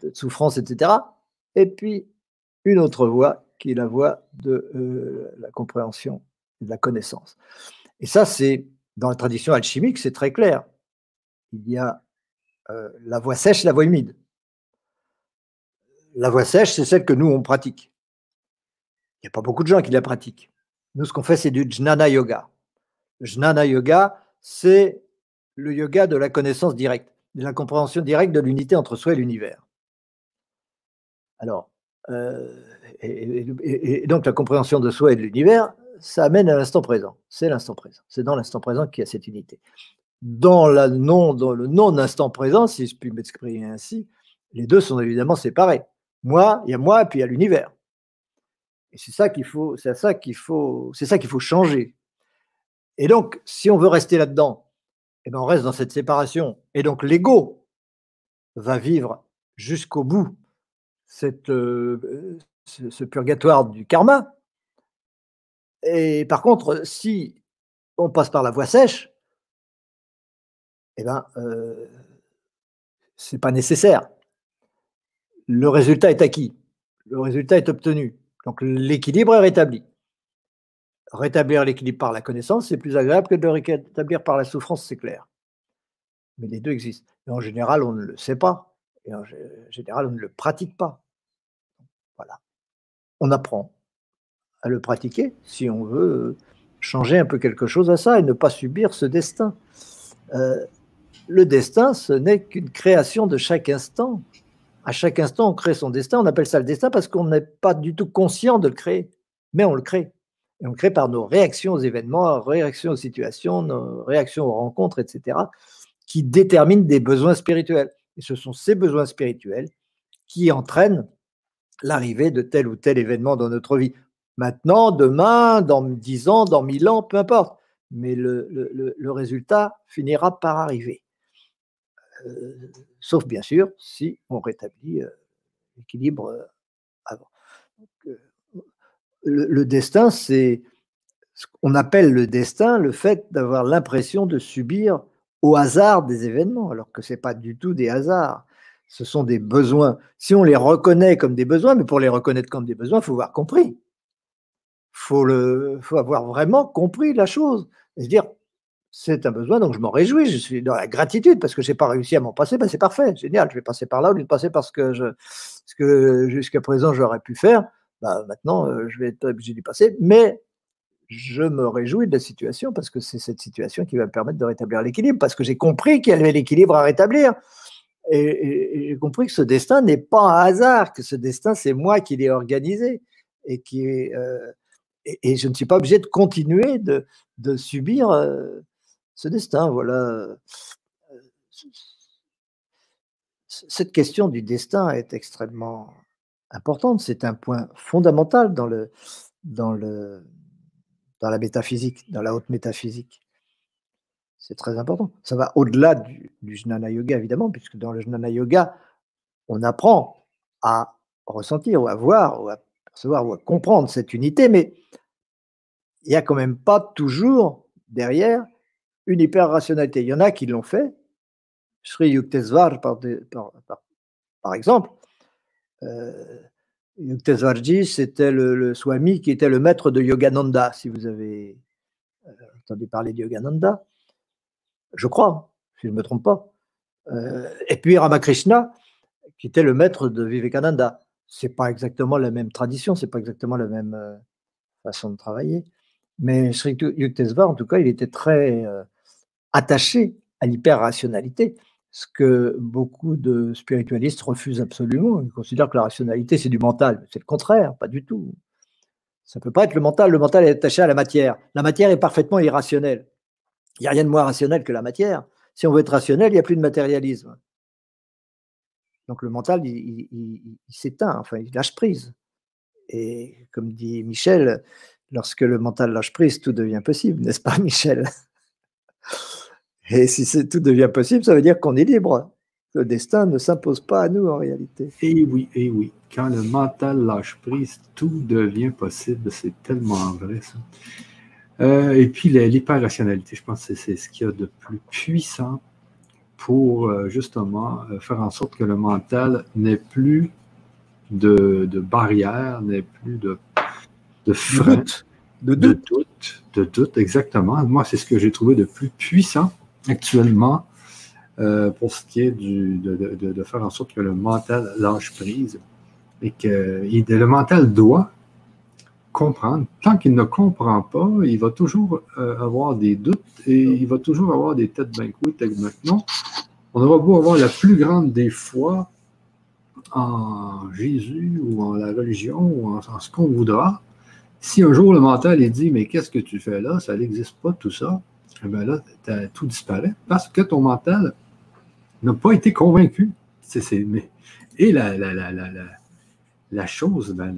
de, souffrance, etc. Et puis une autre voie qui est la voie de euh, la compréhension de la connaissance. Et ça, c'est dans la tradition alchimique, c'est très clair. Il y a euh, la voie sèche la voie humide. La voie sèche, c'est celle que nous, on pratique. Il n'y a pas beaucoup de gens qui la pratiquent. Nous, ce qu'on fait, c'est du jnana yoga. Jnana yoga, c'est le yoga de la connaissance directe de la compréhension directe de l'unité entre soi et l'univers. Alors, euh, et, donc la compréhension de soi et de l'univers, ça amène à l'instant présent. C'est l'instant présent. C'est dans l'instant présent qu'il y a cette unité. Dans le non-instant présent, si je puis m'exprimer ainsi, les deux sont évidemment séparés. Moi, il y a moi, puis il y a l'univers. Et c'est ça qu'il faut, c'est ça qu'il faut, c'est ça qu'il faut changer. Et donc, si on veut rester là-dedans, eh ben, on reste dans cette séparation. Et donc l'ego va vivre jusqu'au bout euh, ce, purgatoire du karma. Et par contre, si on passe par la voie sèche, eh ben, euh, c'est pas nécessaire. Le résultat est acquis. Le résultat est obtenu. Donc l'équilibre est rétabli rétablir l'équilibre par la connaissance, c'est plus agréable que de le rétablir par la souffrance, c'est clair. Mais les deux existent. Et en général, on ne le sait pas. Et en général, on ne le pratique pas. Voilà. On apprend à le pratiquer si on veut changer un peu quelque chose à ça et ne pas subir ce destin. Euh, le destin, ce n'est qu'une création de chaque instant. À chaque instant, on crée son destin. On appelle ça le destin parce qu'on n'est pas du tout conscient de le créer, mais on le crée. Et on crée par nos réactions aux événements, réactions aux situations, nos réactions aux rencontres, etc., qui déterminent des besoins spirituels. Et ce sont ces besoins spirituels qui entraînent l'arrivée de tel ou tel événement dans notre vie. Maintenant, demain, dans dix ans, dans mille ans, peu importe. Mais le, le, résultat finira par arriver. Euh, sauf bien sûr si on rétablit euh, l'équilibre euh, avant le, destin, c'est ce qu'on appelle le destin, le fait d'avoir l'impression de subir au hasard des événements, alors que ce n'est pas du tout des hasards. Ce sont des besoins. Si on les reconnaît comme des besoins, mais pour les reconnaître comme des besoins, il faut avoir compris. Il faut, faut avoir vraiment compris la chose. Et se dire, c'est un besoin, donc je m'en réjouis, je suis dans la gratitude parce que je n'ai pas réussi à m'en passer, ben c'est parfait, génial, je vais passer par là au lieu de passer que, je, ce que jusqu'à présent j'aurais pu faire. Bah, maintenant, euh, je vais être obligé d'y passer, mais je me réjouis de la situation parce que c'est cette situation qui va me permettre de rétablir l'équilibre, parce que j'ai compris qu'il y avait l'équilibre à rétablir. Et, j'ai compris que ce destin n'est pas un hasard, que ce destin, c'est moi qui l'ai organisé. Et, qui euh, et, je ne suis pas obligé de continuer de, de subir euh, ce destin. Voilà. Cette question du destin est extrêmement importante, c'est un point fondamental dans, le, dans, le, dans la métaphysique, dans la haute métaphysique. C'est très important. Ça va au-delà du, du jnana yoga, évidemment, puisque dans le jnana yoga, on apprend à ressentir ou à voir ou à percevoir ou à comprendre cette unité, mais il n'y a quand même pas toujours derrière une hyper-rationalité. Il y en a qui l'ont fait. Sri Yuktesvar, par, exemple, euh, Yukteswarji, c'était le, Swami qui était le maître de Yogananda, si vous avez euh, entendu parler de Yogananda. Je crois, si je ne me trompe pas. Euh, et puis Ramakrishna, qui était le maître de Vivekananda. C'est pas exactement la même tradition, c'est pas exactement la même euh, façon de travailler. Mais Sri Yukteswar, en tout cas, il était très attaché à l'hyper-rationalité ce que beaucoup de spiritualistes refusent absolument. Ils considèrent que la rationalité, c'est du mental. C'est le contraire, pas du tout. Ça ne peut pas être le mental. Le mental est attaché à la matière. La matière est parfaitement irrationnelle. Il n'y a rien de moins rationnel que la matière. Si on veut être rationnel, il n'y a plus de matérialisme. Donc le mental, il, il s'éteint, enfin, il lâche prise. Et comme dit Michel, lorsque le mental lâche prise, tout devient possible, n'est-ce pas, Michel? et si tout devient possible, ça veut dire qu'on est libre. Le destin ne s'impose pas à nous en réalité. Et oui, et oui. Quand le mental lâche prise, tout devient possible. C'est tellement vrai, ça. Euh, et puis l'hyper-rationalité, je pense que c'est ce qu'il y a de plus puissant pour euh, justement euh, faire en sorte que le mental n'ait plus de, de barrières, n'ait plus de, de frein, de doute. de doute, exactement. Moi, c'est ce que j'ai trouvé de plus puissant actuellement euh, pour ce qui est du, de, faire en sorte que le mental lâche prise et que le mental doit comprendre. Tant qu'il ne comprend pas, il va toujours euh, avoir des doutes et il va toujours avoir des têtes bien Non, on aura beau avoir la plus grande des foi en Jésus ou en la religion ou en, en ce qu'on voudra. Si un jour le mental est dit Mais qu'est-ce que tu fais là? Ça n'existe pas, tout ça eh bien là, tout disparaît parce que ton mental n'a pas été convaincu. et la, la, chose, ben,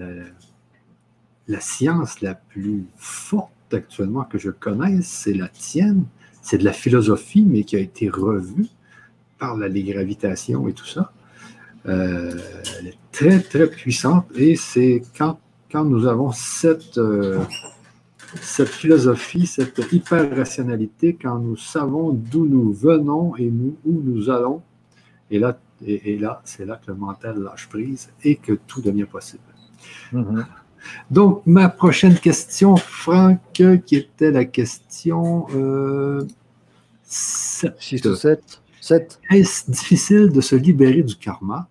la, science la plus forte actuellement que je connaisse, c'est la tienne. C'est de la philosophie, mais qui a été revue par la, les gravitations et tout ça. Euh, elle est très, très puissante. Et c'est quand, quand nous avons cette, euh, cette philosophie, cette hyper-rationalité, quand nous savons d'où nous venons et nous, où nous allons, et là, et, là c'est là que le mental lâche prise et que tout devient possible. Mm-hmm. Donc, ma prochaine question, Franck, qui était la question 7. Euh, 7. 7. Est-ce difficile de se libérer du karma?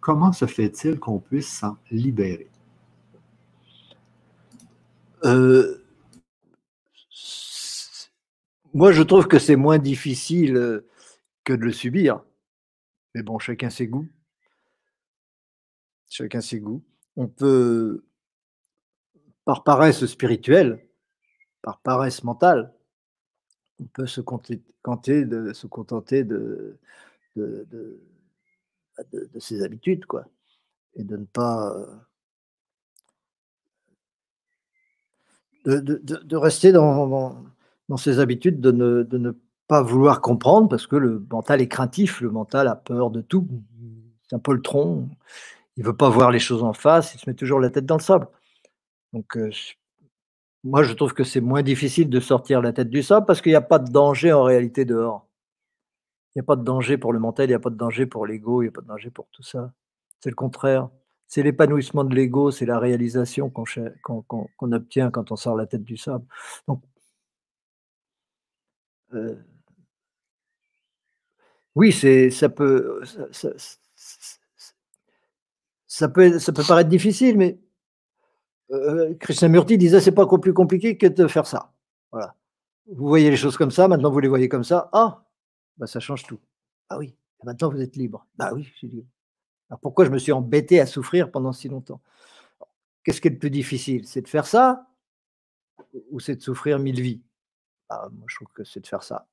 Comment se fait-il qu'on puisse s'en libérer? Euh, moi, je trouve que c'est moins difficile euh, que de le subir. Mais bon, chacun ses goûts. Chacun ses goûts. On peut, par paresse spirituelle, par paresse mentale, on peut se contenter de, se contenter de, de, de, ses habitudes, quoi. Et de ne pas. De, de, rester dans, dans ses habitudes de ne, pas vouloir comprendre parce que le mental est craintif, le mental a peur de tout. C'est un poltron, il ne veut pas voir les choses en face, il se met toujours la tête dans le sable. Donc, euh, moi, je trouve que c'est moins difficile de sortir la tête du sable parce qu'il n'y a pas de danger en réalité dehors. Il n'y a pas de danger pour le mental, il n'y a pas de danger pour l'ego, il n'y a pas de danger pour tout ça. C'est le contraire. C'est l'épanouissement de l'ego, c'est la réalisation qu'on obtient quand on sort la tête du sable. Donc, euh, oui, ça peut, ça, peut, ça peut paraître difficile, mais euh, Krishnamurti disait c'est pas plus compliqué que de faire ça. Voilà. Vous voyez les choses comme ça, maintenant vous les voyez comme ça. Ah, bah ça change tout. Ah oui, maintenant vous êtes libre. Bah oui, je suis libre. Alors pourquoi je me suis embêté à souffrir pendant si longtemps? Qu'est-ce qui est le plus difficile? C'est de faire ça ou c'est de souffrir mille vies? Bah, moi, je trouve que c'est de faire ça.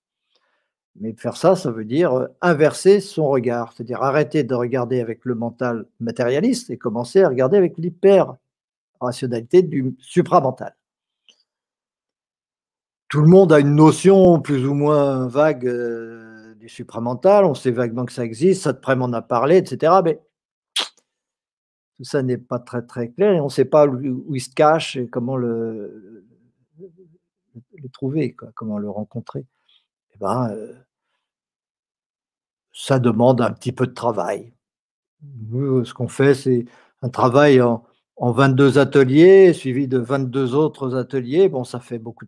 Mais faire ça, ça veut dire inverser son regard, c'est-à-dire arrêter de regarder avec le mental matérialiste et commencer à regarder avec l'hyper-rationalité du supramental. Tout le monde a une notion plus ou moins vague du supramental, on sait vaguement que ça existe, ça te m'en a parlé, etc. tout ça n'est pas très très clair et on ne sait pas où il se cache et comment le, trouver, comment le rencontrer. Eh ben, euh, ça demande un petit peu de travail. Nous, ce qu'on fait, c'est un travail en, en 22 ateliers, suivi de 22 autres ateliers. Bon, ça fait beaucoup,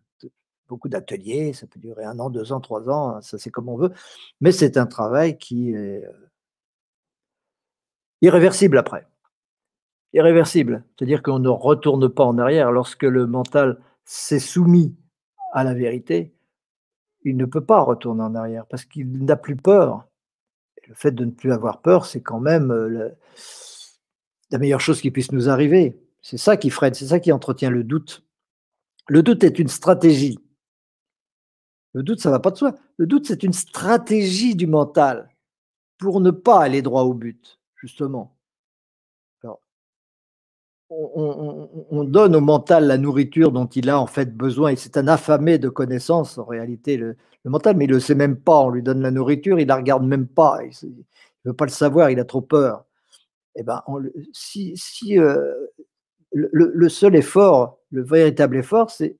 beaucoup d'ateliers, ça peut durer un an, deux ans, trois ans, hein, ça c'est comme on veut, mais c'est un travail qui est euh, irréversible après. Irréversible, c'est-à-dire qu'on ne retourne pas en arrière. Lorsque le mental s'est soumis à la vérité, il ne peut pas retourner en arrière parce qu'il n'a plus peur. le fait de ne plus avoir peur, c'est quand même euh, la meilleure chose qui puisse nous arriver. C'est ça qui freine, c'est ça qui entretient le doute. Le doute est une stratégie. Le doute, ça ne va pas de soi. Le doute, c'est une stratégie du mental pour ne pas aller droit au but, justement. On, donne au mental la nourriture dont il a en fait besoin, et c'est un affamé de connaissances en réalité, le, mental, mais il ne le sait même pas. On lui donne la nourriture, il ne la regarde même pas, il ne veut pas le savoir, il a trop peur. Eh ben, si, euh, le, seul effort, le véritable effort, c'est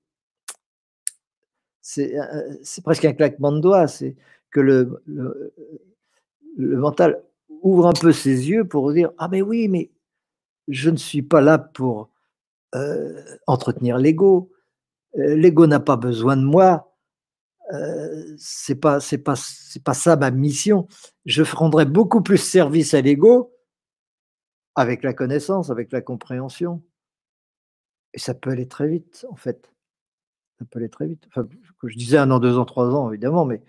euh, c'est presque un claquement de doigts, c'est que le, le, mental ouvre un peu ses yeux pour dire Ah, mais oui, mais je ne suis pas là pour euh, entretenir l'ego. l'ego n'a pas besoin de moi. pas c'est pas c'est pas ça ma mission. Je rendrai beaucoup plus service à l'ego avec la connaissance, avec la compréhension. Et ça peut aller très vite, en fait. Ça peut aller très vite. Enfin, je disais un an, deux ans, trois ans, évidemment, mais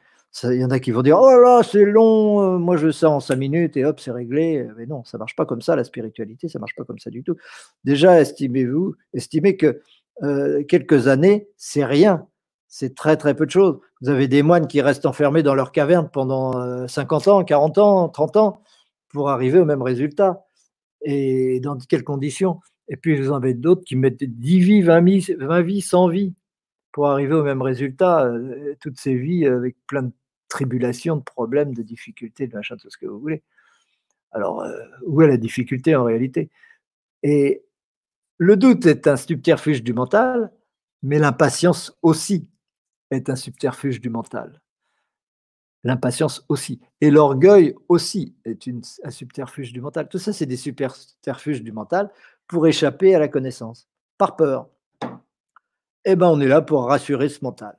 il y en a qui vont dire Oh là, c'est long, euh, moi je sais en cinq minutes et hop, c'est réglé. Mais non, ça ne marche pas comme ça, la spiritualité, ça ne marche pas comme ça du tout. Déjà, estimez-vous, estimez que euh, quelques années, c'est rien. C'est très très peu de choses. Vous avez des moines qui restent enfermés dans leur caverne pendant 50 euh, ans, 40 ans, 30 ans pour arriver au même résultat et dans quelles conditions. Et puis vous en avez d'autres qui mettent 10 vies, 20 vies, 20 vies, 100 vies pour arriver au même résultat, toutes ces vies avec plein de tribulations, de problèmes, de difficultés, de machin, tout ce que vous voulez. Alors, euh, où est la difficulté en réalité? Et le doute est un subterfuge du mental, mais l'impatience aussi est un subterfuge du mental. L'impatience aussi. Et l'orgueil aussi est un subterfuge du mental. Tout ça, c'est des subterfuges du mental pour échapper à la connaissance, par peur. Eh bien, on est là pour rassurer ce mental.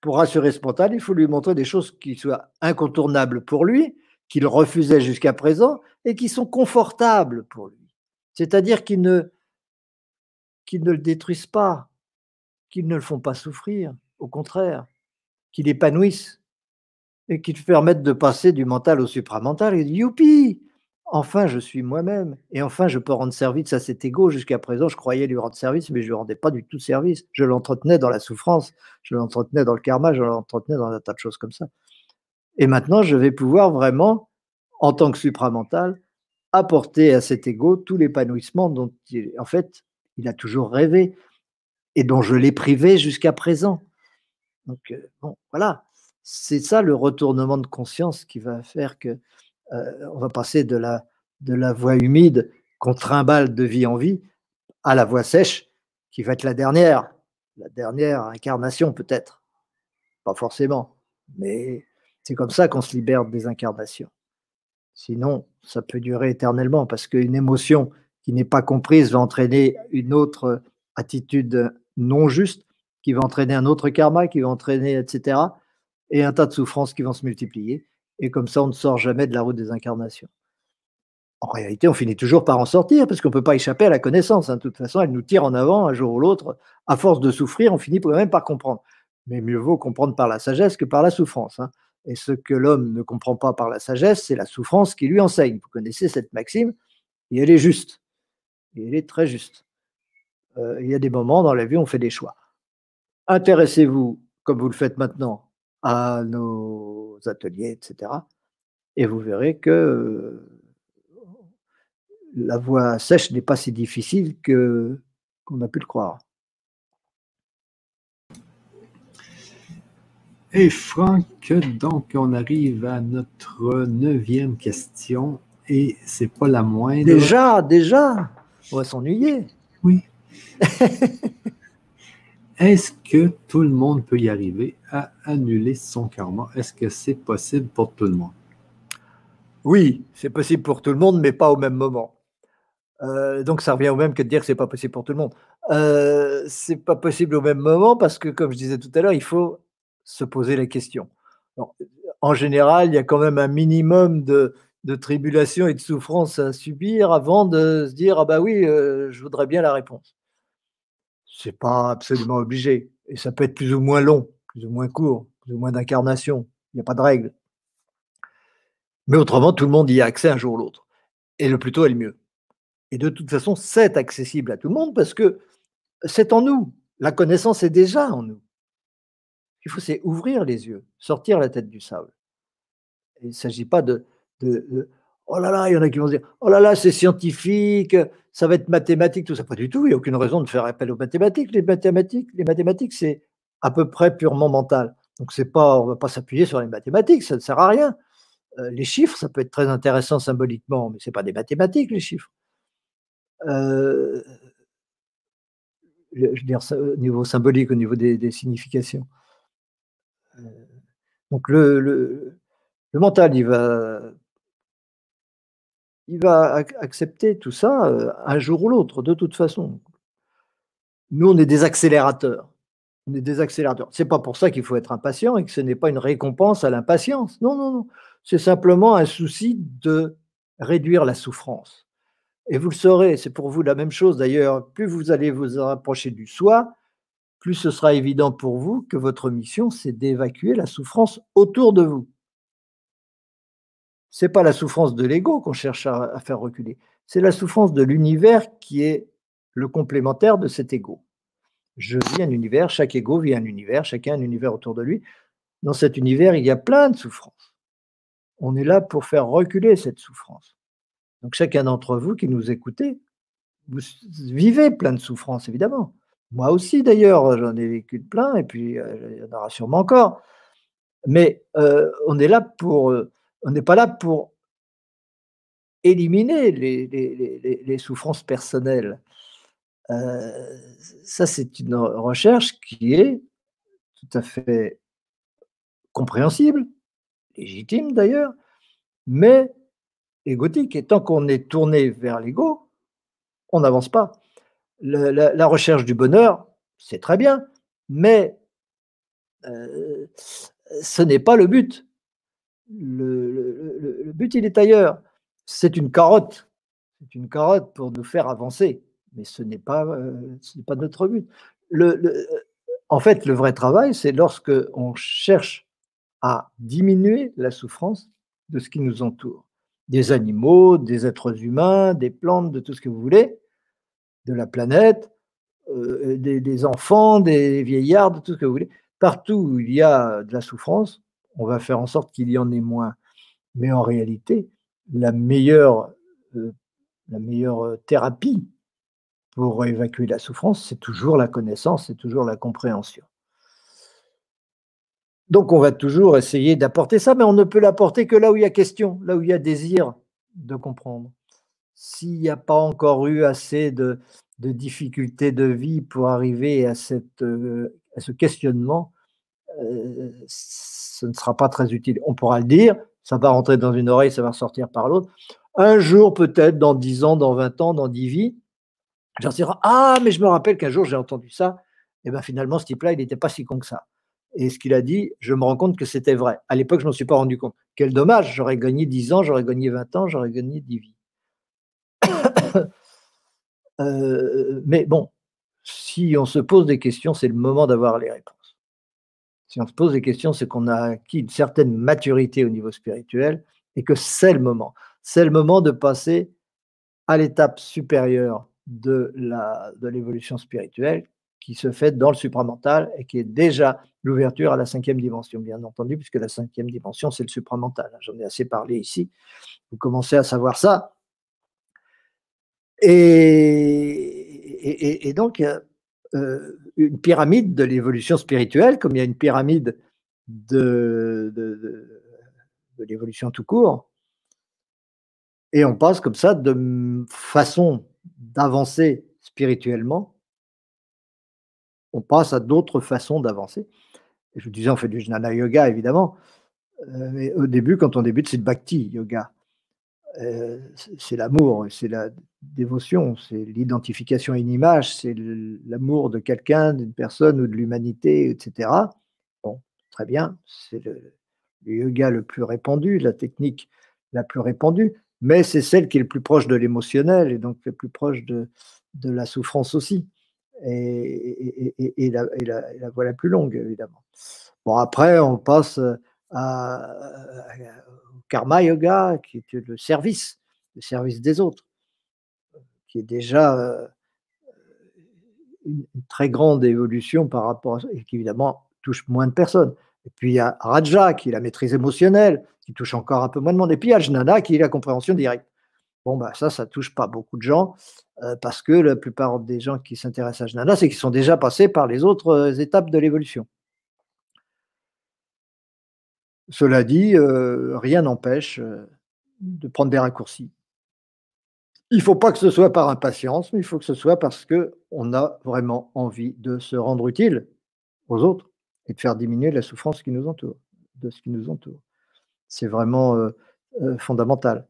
Pour rassurer ce mental, il faut lui montrer des choses qui soient incontournables pour lui, qu'il refusait jusqu'à présent, et qui sont confortables pour lui. C'est-à-dire qu'ils ne, qu'ils ne le détruisent pas, qu'ils ne le font pas souffrir, au contraire, qu'ils épanouissent et qui te permettent de passer du mental au supramental et youpi Enfin, je suis moi-même. Et enfin, je peux rendre service à cet ego. Jusqu'à présent, je croyais lui rendre service, mais je ne rendais pas du tout service. Je l'entretenais dans la souffrance, je l'entretenais dans le karma, je l'entretenais dans un tas de choses comme ça. Et maintenant, je vais pouvoir vraiment, en tant que supramental, apporter à cet ego tout l'épanouissement dont, en fait, il a toujours rêvé et dont je l'ai privé jusqu'à présent. Donc, euh, bon, voilà c'est ça le retournement de conscience qui va faire que euh, on va passer de la, de la voie humide qu'on trimballe de vie en vie à la voie sèche qui va être la dernière, la dernière incarnation peut-être. Pas forcément, mais c'est comme ça qu'on se libère des incarnations. Sinon, ça peut durer éternellement parce qu'une émotion qui n'est pas comprise va entraîner une autre attitude non juste, qui va entraîner un autre karma, qui va entraîner, etc et un tas de souffrances qui vont se multiplier. Et comme ça, on ne sort jamais de la route des incarnations. En réalité, on finit toujours par en sortir parce qu'on ne peut pas échapper à la connaissance. Hein. De toute façon, elle nous tire en avant un jour ou l'autre. À force de souffrir, on finit quand même par comprendre. Mais mieux vaut comprendre par la sagesse que par la souffrance. Hein. Et ce que l'homme ne comprend pas par la sagesse, c'est la souffrance qui lui enseigne. Vous connaissez cette maxime? Et elle est juste. Et elle est très juste. Euh, il y a des moments dans la vie où on fait des choix. Intéressez-vous, comme vous le faites maintenant, à nos ateliers, etc. Et vous verrez que la voie sèche n'est pas si difficile que qu'on a pu le croire. Et Franck, donc on arrive à notre neuvième question et c'est pas la moindre. Déjà, déjà, on va s'ennuyer. Oui. Est-ce que tout le monde peut y arriver à annuler son karma? Est-ce que c'est possible pour tout le monde? Oui, c'est possible pour tout le monde, mais pas au même moment. Euh, donc ça revient au même que de dire que c'est pas possible pour tout le monde. Euh, c'est pas possible au même moment parce que, comme je disais tout à l'heure, il faut se poser la question. en général, il y a quand même un minimum de, de tribulation et de souffrance à subir avant de se dire ah bah oui, euh, je voudrais bien la réponse. C'est pas absolument obligé et ça peut être plus ou moins long, plus ou moins court, plus ou moins d'incarnation. Il n'y a pas de règle. Mais autrement, tout le monde y a accès un jour ou l'autre. Et le plus tôt est le mieux. Et de toute façon, c'est accessible à tout le monde parce que c'est en nous. La connaissance est déjà en nous. Ce qu'il faut, c'est ouvrir les yeux, sortir la tête du sable. il ne s'agit pas de, oh là là, il y en a qui vont dire oh là là, c'est scientifique, ça va être mathématique, tout ça. Pas du tout, il n'y a aucune raison de faire appel aux mathématiques. Les mathématiques, les mathématiques, c'est à peu près purement mental. Donc pas, on ne va pas s'appuyer sur les mathématiques, ça ne sert à rien. Euh, les chiffres, ça peut être très intéressant symboliquement, mais ce n'est pas des mathématiques, les chiffres. Euh, je veux dire, au niveau symbolique, au niveau des, significations. Euh, donc le, le, mental, il va, il va accepter tout ça un jour ou l'autre, de toute façon. Nous, on est des accélérateurs. On est des accélérateurs. C'est pas pour ça qu'il faut être impatient et que ce n'est pas une récompense à l'impatience. Non, non, non. C'est simplement un souci de réduire la souffrance. Et vous le saurez, c'est pour vous la même chose d'ailleurs. Plus vous allez vous rapprocher du soi, plus ce sera évident pour vous que votre mission, c'est d'évacuer la souffrance autour de vous. C'est pas la souffrance de l'ego qu'on cherche à, faire reculer, c'est la souffrance de l'univers qui est le complémentaire de cet ego. Je vis un univers, chaque ego vit un univers, chacun un univers autour de lui. Dans cet univers, il y a plein de souffrances. On est là pour faire reculer cette souffrance. Donc chacun d'entre vous qui nous écoutez, vous vivez plein de souffrances, évidemment. Moi aussi, d'ailleurs, j'en ai vécu plein, et puis euh, il y en aura sûrement encore. Mais euh, on est là pour, euh, on n'est pas là pour éliminer les, souffrances personnelles. ça, c'est une recherche qui est tout à fait compréhensible, légitime d'ailleurs, mais égotique. Et tant qu'on est tourné vers l'ego, on n'avance pas. La, recherche du bonheur, c'est très bien, mais euh, ce n'est pas le but. Le, but, il est ailleurs. C'est une carotte. C'est une carotte pour nous faire avancer, mais ce n'est pas, euh, notre but. en fait, le vrai travail, c'est lorsque on cherche à diminuer la souffrance de ce qui nous entoure des animaux, des êtres humains, des plantes, de tout ce que vous voulez, de la planète, euh, des, enfants, des vieillards, de tout ce que vous voulez. Partout où il y a de la souffrance, on va faire en sorte qu'il y en ait moins. Mais en réalité, la meilleure, euh, la meilleure euh, thérapie pour évacuer la souffrance, c'est toujours la connaissance, c'est toujours la compréhension. Donc, on va toujours essayer d'apporter ça, mais on ne peut l'apporter que là où il y a question, là où il y a désir de comprendre. S'il n'y a pas encore eu assez de, difficultés de vie pour arriver à, cette, euh, à ce questionnement, euh, ce ne sera pas très utile. On pourra le dire, ça va rentrer dans une oreille, ça va sortir par l'autre. Un jour, peut-être, dans 10 ans, dans 20 ans, dans 10 vies, j'en dirai Ah, mais je me rappelle qu'un jour j'ai entendu ça. Et bien finalement, ce type-là, il n'était pas si con que ça. Et ce qu'il a dit, je me rends compte que c'était vrai. À l'époque, je ne m'en suis pas rendu compte. Quel dommage, j'aurais gagné 10 ans, j'aurais gagné 20 ans, j'aurais gagné 10 vies. Euh, mais bon, si on se pose des questions, c'est le moment d'avoir les réponses. Si on se pose des questions, c'est qu'on a acquis une certaine maturité au niveau spirituel et que c'est le moment. C'est le moment de passer à l'étape supérieure de l'évolution spirituelle qui se fait dans le supramental et qui est déjà l'ouverture à la cinquième dimension, bien entendu, puisque la cinquième dimension, c'est le supramental. J'en ai assez parlé ici. Vous commencez à savoir ça. Et, et, donc, euh, une pyramide de l'évolution spirituelle, comme il y a une pyramide de, de, de l'évolution tout court. Et on passe comme ça de façon d'avancer spirituellement on passe à d'autres façons d'avancer. Je vous disais, on fait du jnana yoga, évidemment. Euh, mais au début, quand on débute, c'est le bhakti yoga. Euh, c'est l'amour, c'est la dévotion, c'est l'identification à une image, c'est l'amour de quelqu'un, d'une personne ou de l'humanité, etc. Bon, très bien, c'est le, yoga le plus répandu, la technique la plus répandue, mais c'est celle qui est le plus proche de l'émotionnel et donc le plus proche de, de la souffrance aussi. Et, la, voie la plus longue, évidemment. Bon, après, on passe à, karma yoga, qui est le service, le service des autres, qui est déjà euh, une, très grande évolution par rapport à ça, et qui évidemment touche moins de personnes. Et puis il y a Raja, qui est la maîtrise émotionnelle, qui touche encore un peu moins de monde. Et puis il y a Jnana, qui est la compréhension directe. Bon, bah, ça, ça touche pas beaucoup de gens, euh, parce que la plupart des gens qui s'intéressent à Jnana, c'est qu'ils sont déjà passés par les autres euh, étapes de l'évolution. Cela dit, euh, rien n'empêche euh, de prendre des raccourcis. Il ne faut pas que ce soit par impatience, mais il faut que ce soit parce qu'on a vraiment envie de se rendre utile aux autres et de faire diminuer la souffrance qui nous entoure, de ce qui nous entoure. C'est vraiment euh, fondamental.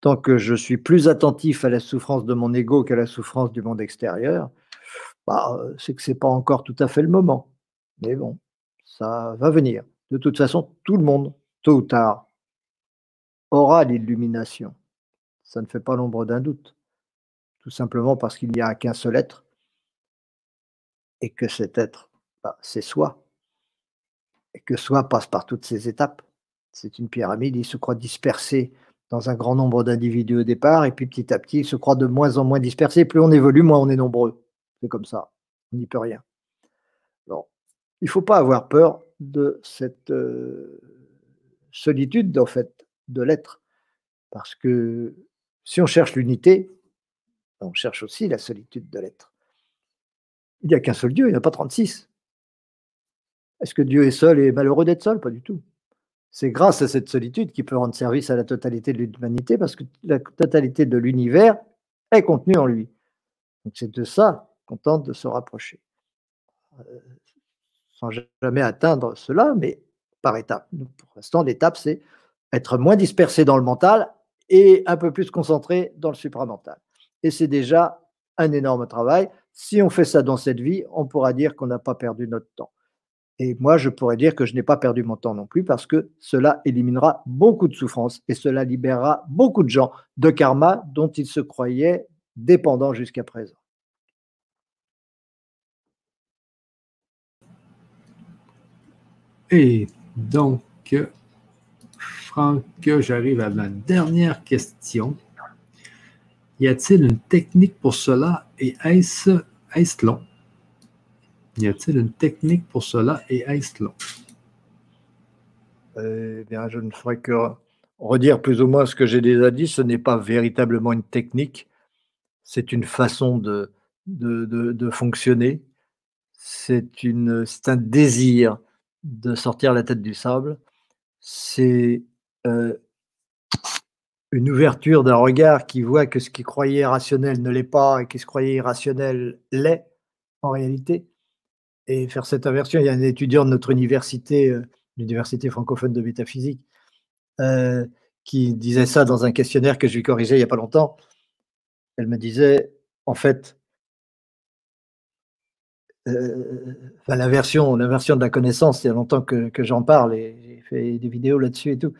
Tant que je suis plus attentif à la souffrance de mon ego qu'à la souffrance du monde extérieur, bah, c'est que ce n'est pas encore tout à fait le moment. Mais bon, ça va venir. De toute façon, tout le monde, tôt ou tard, aura l'illumination. Ça ne fait pas l'ombre d'un doute. Tout simplement parce qu'il n'y a qu'un seul être et que cet être, bah, c'est soi. Et que soi passe par toutes ces étapes. C'est une pyramide, il se croit dispersé dans un grand nombre d'individus au départ, et puis petit à petit, il se croit de moins en moins dispersé. Plus on évolue, moins on est nombreux. C'est comme ça. On n'y peut rien. Il ne faut pas avoir peur de cette solitude, en fait, de l'être. Parce que si on cherche l'unité, on cherche aussi la solitude de l'être. Il n'y a qu'un seul Dieu, il n'y en a pas 36. Est-ce que Dieu est seul et malheureux d'être seul? Pas du tout. C'est grâce à cette solitude qu'il peut rendre service à la totalité de l'humanité, parce que la totalité de l'univers est contenue en lui. Donc c'est de ça qu'on tente de se rapprocher jamais atteindre cela, mais par étapes. Pour l'instant, l'étape, c'est être moins dispersé dans le mental et un peu plus concentré dans le supramental. Et c'est déjà un énorme travail. Si on fait ça dans cette vie, on pourra dire qu'on n'a pas perdu notre temps. Et moi, je pourrais dire que je n'ai pas perdu mon temps non plus parce que cela éliminera beaucoup de souffrances et cela libérera beaucoup de gens de karma dont ils se croyaient dépendants jusqu'à présent. Et donc, Franck, j'arrive à ma dernière question. Y a-t-il une technique pour cela et est-ce long? Y a-t-il une technique pour cela et est-ce long? Eh bien, je ne ferai que redire plus ou moins ce que j'ai déjà dit. Ce n'est pas véritablement une technique, c'est une façon de, de, de fonctionner. C'est un désir de sortir la tête du sable, c'est euh, une ouverture d'un regard qui voit que ce qui croyait rationnel ne l'est pas et qui se croyait irrationnel l'est en réalité. Et faire cette inversion, il y a un étudiant de notre université, euh, l'université francophone de métaphysique, euh, qui disait ça dans un questionnaire que je lui corrigeais il n'y a pas longtemps. Elle me disait, en fait, enfin, la version, la version de la connaissance, il y a longtemps que, j'en parle et j'ai fait des vidéos là-dessus et tout.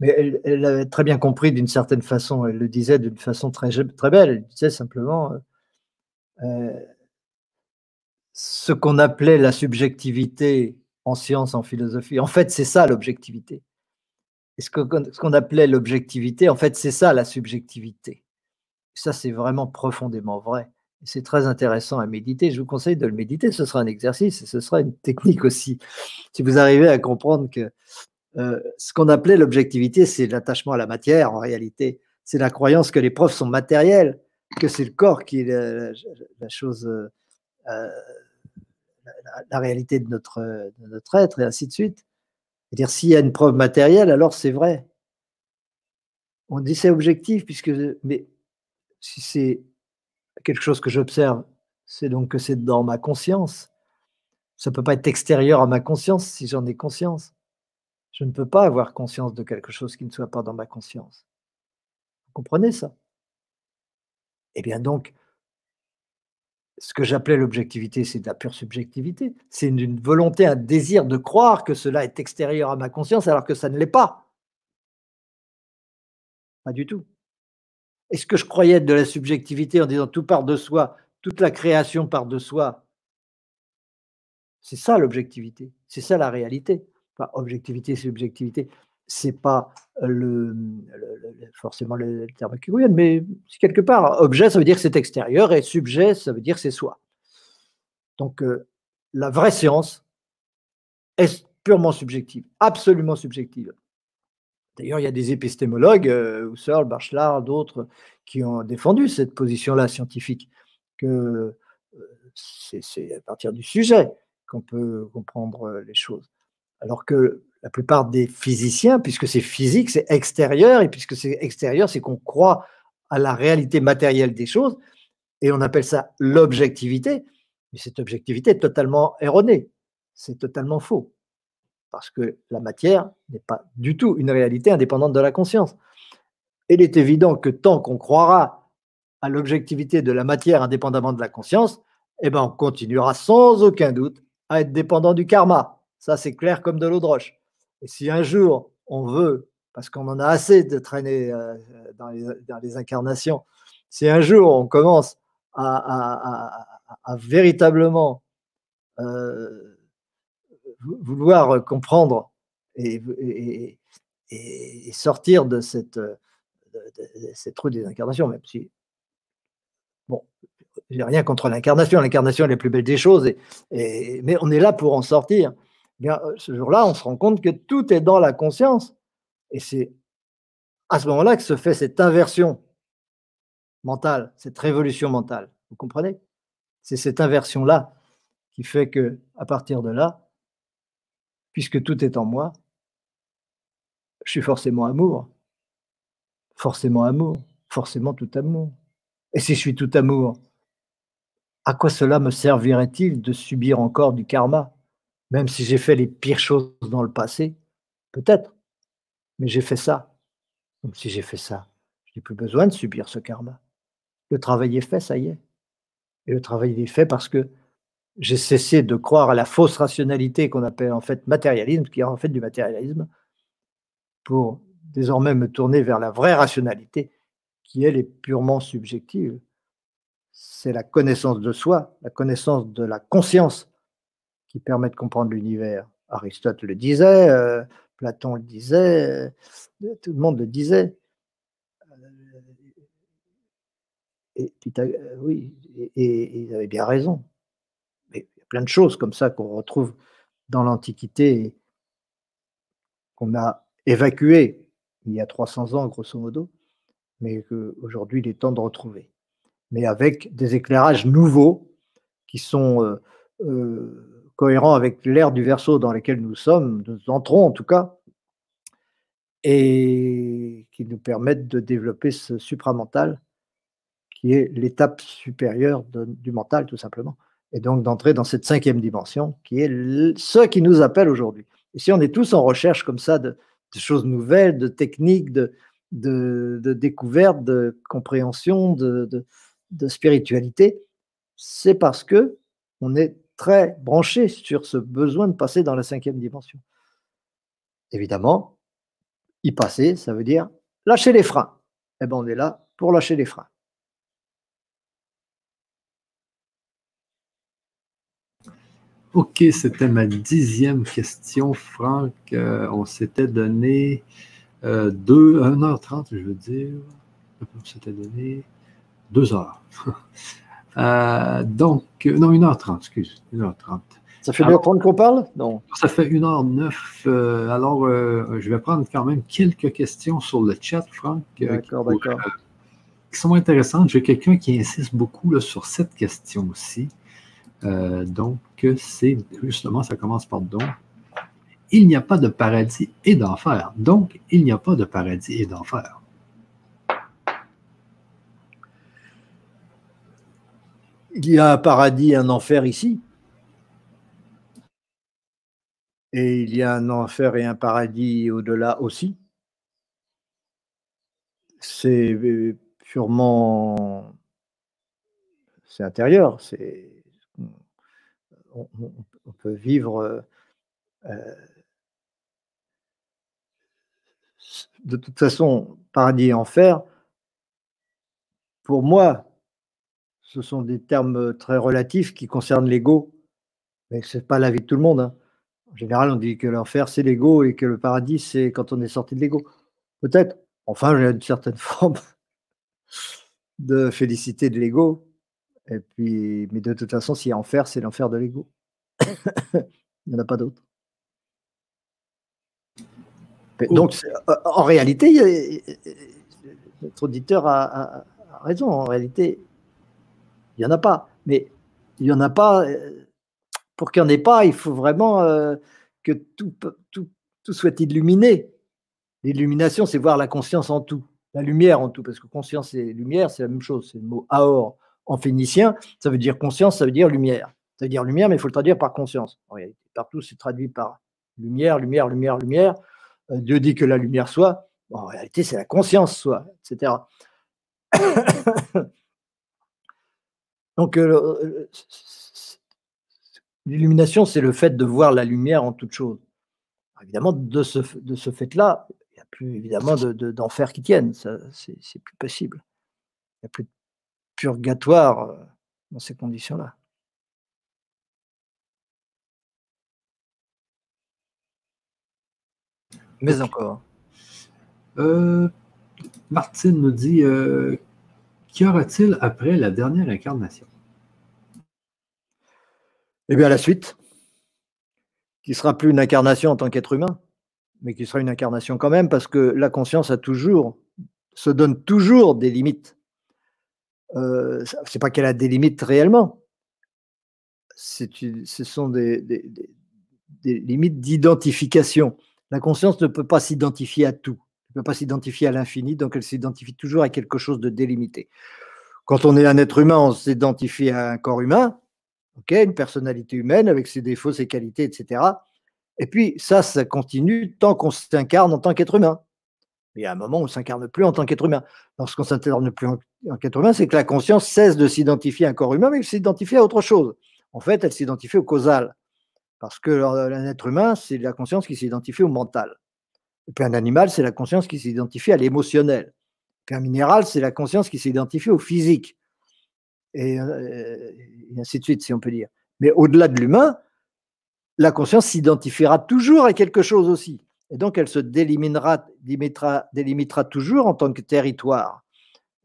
Mais elle, avait très bien compris d'une certaine façon. Elle le disait d'une façon très, très belle. Elle disait simplement euh, euh, ce qu'on appelait la subjectivité en science, en philosophie. En fait, c'est ça l'objectivité. Et ce qu'on appelait l'objectivité, en fait, c'est ça la subjectivité. Ça, c'est vraiment profondément vrai. C'est très intéressant à méditer. Je vous conseille de le méditer. Ce sera un exercice et ce sera une technique aussi. Si vous arrivez à comprendre que euh, ce qu'on appelait l'objectivité, c'est l'attachement à la matière en réalité. C'est la croyance que les preuves sont matérielles, que c'est le corps qui est la, chose, euh, euh, la, réalité de notre, notre être et ainsi de suite. C'est-à-dire, s'il y a une preuve matérielle, alors c'est vrai. On dit c'est objectif, puisque, mais si c'est quelque chose que j'observe, c'est donc que c'est dans ma conscience. Ça ne peut pas être extérieur à ma conscience si j'en ai conscience. Je ne peux pas avoir conscience de quelque chose qui ne soit pas dans ma conscience. Vous comprenez ça? Eh bien donc, ce que j'appelais l'objectivité, c'est de la pure subjectivité. C'est une volonté, un désir de croire que cela est extérieur à ma conscience alors que ça ne l'est pas. Pas du tout. Est-ce que je croyais de la subjectivité en disant tout part de soi, toute la création part de soi? C'est ça l'objectivité, c'est ça la réalité. Enfin, objectivité, subjectivité, c'est pas le, forcément le, terme qui mais quelque part, objet, ça veut dire que c'est extérieur, et subjet, ça veut dire c'est soi. Donc, euh, la vraie science est purement subjective, absolument subjective. D'ailleurs, il y a des épistémologues, euh, Husserl, Bachelard, d'autres, qui ont défendu cette position-là scientifique, que euh, c'est à partir du sujet qu'on peut comprendre les choses. Alors que la plupart des physiciens, puisque c'est physique, c'est extérieur, et puisque c'est extérieur, c'est qu'on croit à la réalité matérielle des choses, et on appelle ça l'objectivité, mais cette objectivité est totalement erronée, c'est totalement faux, parce que la matière n'est pas du tout une réalité indépendante de la conscience. il est évident que tant qu'on croira à l'objectivité de la matière indépendamment de la conscience, eh ben on continuera sans aucun doute à être dépendant du karma. Ça, c'est clair comme de l'eau de roche. Et si un jour on veut, parce qu'on en a assez de traîner euh, dans, les, incarnations, si un jour on commence à, véritablement euh, vouloir comprendre et, sortir de cette, cette route des incarnations, même si, bon, j'ai rien contre l'incarnation, l'incarnation est la plus belle des choses, mais on est là pour en sortir. Euh, ce jour-là, on se rend compte que tout est dans la conscience. Et c'est à ce moment-là que se fait cette inversion mentale, cette révolution mentale. Vous comprenez? C'est cette inversion-là qui fait que, à partir de là, puisque tout est en moi, je suis forcément amour. Forcément amour. Forcément tout amour. Et si je suis tout amour, à quoi cela me servirait-il de subir encore du karma? Même si j'ai fait les pires choses dans le passé, peut-être, mais j'ai fait ça. Donc si j'ai fait ça, je n'ai plus besoin de subir ce karma. Le travail est fait, ça y est. Et le travail est fait parce que j'ai cessé de croire à la fausse rationalité qu'on appelle en fait matérialisme, qui est en fait du matérialisme, pour désormais me tourner vers la vraie rationalité, qui elle est purement subjective. C'est la connaissance de soi, la connaissance de la conscience qui permet de comprendre l'univers. Aristote le disait, euh, Platon le disait, euh, tout le monde le disait. Euh, et, oui, et, il avait bien raison. Plein de choses comme ça qu'on retrouve dans l'Antiquité, qu'on a évacuées il y a 300 ans, grosso modo, mais qu'aujourd'hui il est temps de retrouver. Mais avec des éclairages nouveaux qui sont cohérent avec l'ère du verso dans lequel nous sommes, nous entrons en tout cas, et qui nous permettent de développer ce supramental, qui est l'étape supérieure du mental, tout simplement, et donc d'entrer dans cette cinquième dimension, qui est ce qui nous appelle aujourd'hui. Et si on est tous en recherche comme ça de, choses nouvelles, de techniques, de, de, de découvertes, de compréhension, de, de spiritualité, c'est parce que on est très branché sur ce besoin de passer dans la cinquième dimension. Évidemment, y passer, ça veut dire lâcher les freins. Eh bien, on est là pour lâcher les freins. Ok, c'était ma dixième question, Franck. Euh, on s'était donné euh, 1h30, je veux dire. On s'était donné 2 heures. Euh, donc, non, 1h30, excuse, 1h30. Ça fait 1h30 qu'on parle? Non. Ça fait 1h09. Euh, alors, euh, je vais prendre quand même quelques questions sur le chat, Franck. D'accord, d'accord. Qui sont intéressantes. J'ai quelqu'un qui insiste beaucoup sur cette question aussi. Donc, c'est justement, ça commence par donc. Il n'y a pas de paradis et d'enfer. Donc, il n'y a pas de paradis et d'enfer. Il y a un paradis et un enfer ici. Et il y a un enfer et un paradis au-delà aussi. C'est purement. C'est intérieur. C'est. On, peut vivre. Euh, de toute façon, paradis et enfer, pour moi, ce sont des termes très relatifs qui concernent l'ego, mais ce n'est pas la vie de tout le monde. Hein. En général, on dit que l'enfer, c'est l'ego et que le paradis, c'est quand on est sorti de l'ego. Peut-être. Enfin, j'ai une certaine forme de félicité de l'ego. Et puis, mais de toute façon, s'il y a enfer, c'est l'enfer de l'ego. Il n'y en a pas d'autre. Donc, euh, en réalité, notre auditeur a, raison. En réalité, il n'y en a pas. Mais il n'y en a pas. Euh, pour qu'il n'y en ait pas, il faut vraiment euh, que tout, tout, tout soit illuminé. L'illumination, c'est voir la conscience en tout, la lumière en tout, parce que conscience et lumière, c'est la même chose. C'est le mot aor en phénicien, ça veut dire conscience, ça veut dire lumière. Ça veut dire lumière, mais il faut le traduire par conscience. En réalité, partout, c'est traduit par lumière, lumière, lumière, lumière. Euh, Dieu dit que la lumière soit, en réalité, c'est la conscience soit, etc. Donc, euh, l'illumination, c'est le fait de voir la lumière en toute chose. Évidemment, de ce, fait-là, il n'y a plus évidemment d'enfer de, qui tienne, c'est plus possible. Il n'y a plus de purgatoire dans ces conditions-là. Mais encore. Euh, Martine nous dit euh, Qu'y aura-t-il après la dernière incarnation? Eh bien, la suite, qui sera plus une incarnation en tant qu'être humain, mais qui sera une incarnation quand même, parce que la conscience a toujours, se donne toujours des limites. Euh, c'est pas qu'elle a des limites réellement, ce sont des limites d'identification. La conscience ne peut pas s'identifier à tout, ne peut pas s'identifier à l'infini, donc elle s'identifie toujours à quelque chose de délimité. Quand on est un être humain, on s'identifie à un corps humain, une personnalité humaine avec ses défauts, ses qualités, etc. Et puis ça, ça continue tant qu'on s'incarne en tant qu'être humain. Mais il y a un moment où on ne s'incarne plus en tant qu'être humain. Lorsqu'on ne s'incarne plus en, tant qu'être humain, c'est que la conscience cesse de s'identifier à un corps humain, mais elle s'identifie à autre chose. En fait, elle s'identifie au causal. Parce que un être humain, c'est la conscience qui s'identifie au mental. Et puis un animal, c'est la conscience qui s'identifie à l'émotionnel. Puis un minéral, c'est la conscience qui s'identifie au physique. Et, euh, et, ainsi de suite, si on peut dire. Mais au-delà de l'humain, la conscience s'identifiera toujours à quelque chose aussi. Et donc, elle se délimitera, délimitera, toujours en tant que territoire.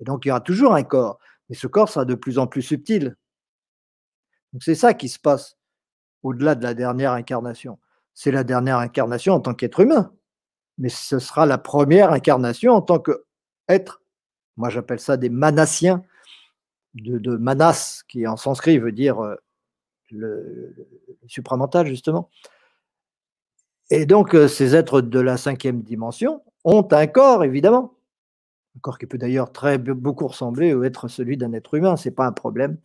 Et donc, il y aura toujours un corps. Mais ce corps sera de plus en plus subtil. Donc, c'est ça qui se passe au-delà de la dernière incarnation. C'est la dernière incarnation en tant qu'être humain, mais ce sera la première incarnation en tant qu'être. Moi, j'appelle ça des manassiens, de, manas, qui en sanskrit veut dire euh, le, supramental, justement. Et donc, euh, ces êtres de la cinquième dimension ont un corps, évidemment. Un corps qui peut d'ailleurs très beaucoup ressembler ou être celui d'un être humain, ce n'est pas un problème.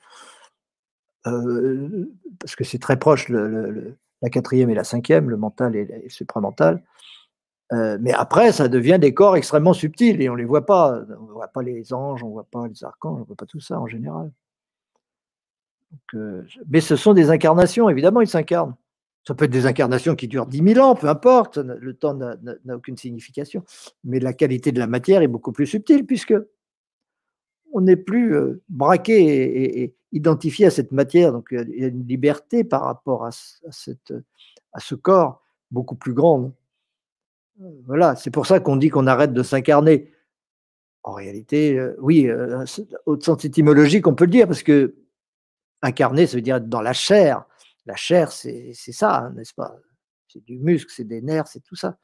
Euh, parce que c'est très proche, la quatrième et la cinquième, le mental et le supramental. Euh, mais après, ça devient des corps extrêmement subtils et on ne les voit pas. On ne voit pas les anges, on ne voit pas les archanges, on ne voit pas tout ça en général. Mais ce sont des incarnations, évidemment, ils s'incarnent. Ça peut être des incarnations qui durent 10 000 ans, peu importe, le temps n'a aucune signification. Mais la qualité de la matière est beaucoup plus subtile puisque on n'est plus euh, braqué et, identifié à cette matière. Donc il y a une liberté par rapport à, cette, à ce corps beaucoup plus grande. Voilà, c'est pour ça qu'on dit qu'on arrête de s'incarner. En réalité, euh, oui, euh, au sens étymologique, on peut le dire, parce que incarner, ça veut dire être dans la chair. La chair, c'est ça, hein, n'est-ce pas? C'est du muscle, c'est des nerfs, c'est tout ça.